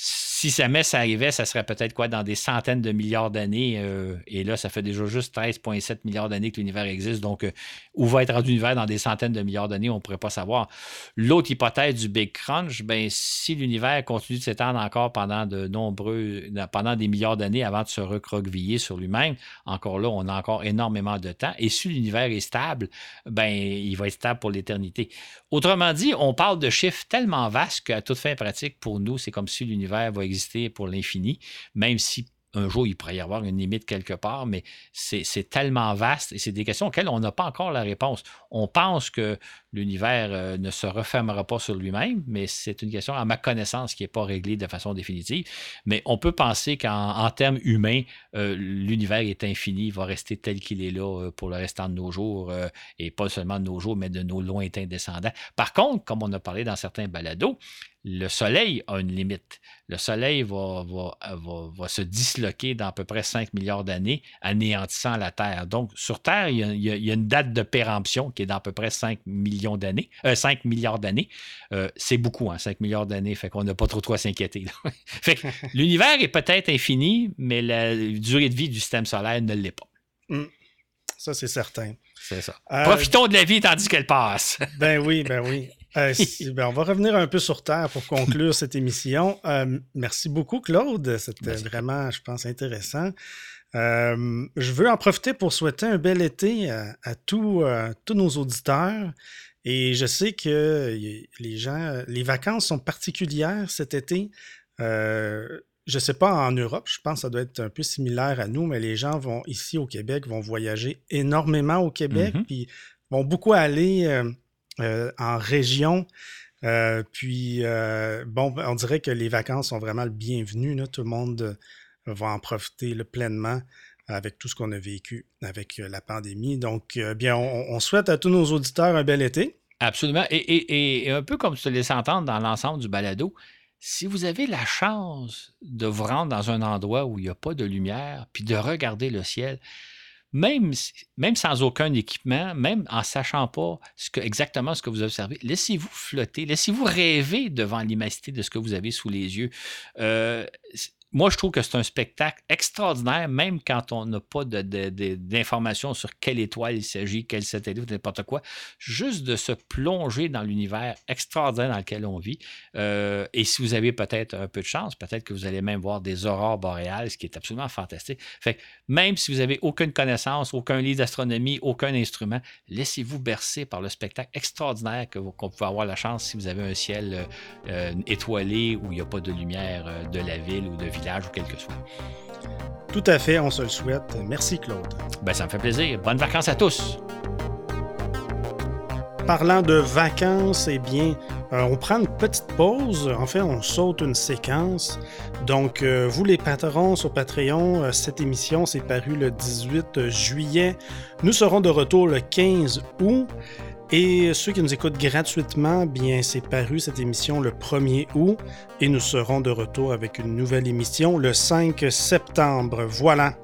si jamais ça arrivait, ça serait peut-être quoi dans des centaines de milliards d'années. Euh, et là, ça fait déjà juste 13,7 milliards d'années que l'univers existe. Donc, euh, où va être rendu l'univers dans des centaines de milliards d'années, on ne pourrait pas savoir. L'autre hypothèse du Big Crunch, ben, si l'univers continue de s'étendre encore pendant de nombreux, pendant des milliards d'années avant de se recroqueviller sur lui-même, encore là, on a encore énormément de temps. Et si l'univers est stable, ben, il va être stable pour l'éternité. Autrement dit, on parle de chiffres tellement vastes qu'à toute fin pratique, pour nous, c'est comme si l'univers va exister pour l'infini, même si un jour, il pourrait y avoir une limite quelque part, mais c'est tellement vaste et c'est des questions auxquelles on n'a pas encore la réponse. On pense que l'univers euh, ne se refermera pas sur lui-même, mais c'est une question, à ma connaissance, qui n'est pas réglée de façon définitive. Mais on peut penser qu'en termes humains, euh, l'univers est infini, va rester tel qu'il est là euh, pour le restant de nos jours, et pas seulement de nos jours, mais de nos lointains descendants. Par contre, comme on a parlé dans certains balados, le Soleil a une limite. Le Soleil va, va, se disloquer dans à peu près 5 milliards d'années, anéantissant la Terre. Donc, sur Terre, il y, a, une date de péremption qui est dans à peu près 5 millions d'années, 5 euh, milliards d'années. Euh, c'est beaucoup, hein, 5 milliards d'années, fait qu'on n'a pas trop trop à s'inquiéter. fait l'univers est peut-être infini, mais la durée de vie du système solaire ne l'est pas. Hmm. Ça, c'est certain. C'est ça. Euh, Profitons de la vie tandis qu'elle passe. ben oui, ben oui. Euh, ben, on va revenir un peu sur Terre pour conclure cette émission. Euh, merci beaucoup, Claude. C'était vraiment, je pense, intéressant. je veux en profiter pour souhaiter un bel été à, tous, tous nos auditeurs. Et je sais que les gens, les vacances sont particulières cet été je ne sais pas en Europe, je pense que ça doit être un peu similaire à nous, mais les gens vont ici au Québec vont voyager énormément au Québec, mm-hmm. puis vont beaucoup aller euh, euh, en région. Euh, puis bon, on dirait que les vacances sont vraiment le bienvenu. Tout le monde va en profiter pleinement avec tout ce qu'on a vécu avec la pandémie. Donc, bien, on, souhaite à tous nos auditeurs un bel été. Absolument. Et, et un peu comme tu te laisses entendre dans l'ensemble du balado, si vous avez la chance de vous rendre dans un endroit où il n'y a pas de lumière, puis de regarder le ciel, même, sans aucun équipement, même en sachant pas exactement ce que vous observez, laissez-vous flotter, laissez-vous rêver devant l'immensité de ce que vous avez sous les yeux. Euh, moi, je trouve que c'est un spectacle extraordinaire, même quand on n'a pas d'informations sur quelle étoile il s'agit, quel satellite, n'importe quoi. Juste de se plonger dans l'univers extraordinaire dans lequel on vit. Euh, et si vous avez peut-être un peu de chance, peut-être que vous allez même voir des aurores boréales, ce qui est absolument fantastique. Fait même si vous n'avez aucune connaissance, aucun livre d'astronomie, aucun instrument, laissez-vous bercer par le spectacle extraordinaire que vous, qu'on peut avoir la chance si vous avez un ciel euh, euh, étoilé où il n'y a pas de lumière de la ville ou de ville ou quel que soit. Tout à fait, on se le souhaite. Merci Claude. Ben, ça me fait plaisir. Bonnes vacances à tous. parlant de vacances, eh bien, euh, on prend une petite pause. En fait, on saute une séquence. Donc, euh, vous les patrons sur Patreon, euh, cette émission s'est parue le 18 juillet. Nous serons de retour le 15 août. Et ceux qui nous écoutent gratuitement, bien, c'est paru cette émission le 1er août et nous serons de retour avec une nouvelle émission le 5 septembre. Voilà.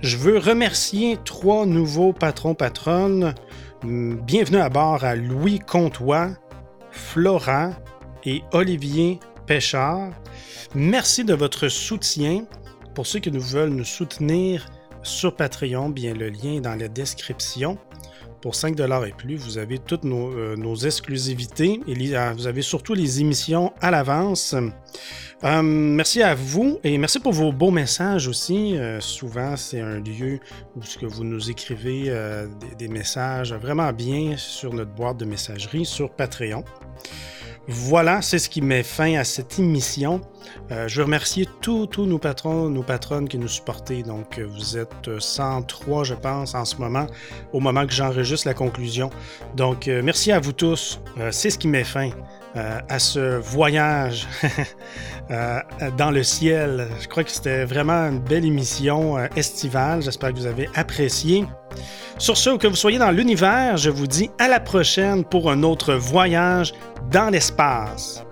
Je veux remercier trois nouveaux patrons patronnes. Bienvenue à bord à Louis Comtois, Florent et Olivier Péchard. Merci de votre soutien. Pour ceux qui nous veulent nous soutenir sur Patreon, bien le lien est dans la description. Pour 5 et plus, vous avez toutes nos, euh, exclusivités et euh, vous avez surtout les émissions à l'avance. Euh, merci à vous et merci pour vos beaux messages aussi. souvent, c'est un lieu où ce que vous nous écrivez des, des, messages vraiment bien sur notre boîte de messagerie sur Patreon. Voilà, c'est ce qui met fin à cette émission. Euh, je veux remercier tous, nos patrons, nos patronnes qui nous supportent. Donc, euh, vous êtes 103, je pense, en ce moment, au moment que j'enregistre la conclusion. Donc, euh, merci à vous tous. c'est ce qui met fin à ce voyage dans le ciel. Je crois que c'était vraiment une belle émission estivale. J'espère que vous avez apprécié. Sur ce, que vous soyez dans l'univers, je vous dis à la prochaine pour un autre voyage dans l'espace.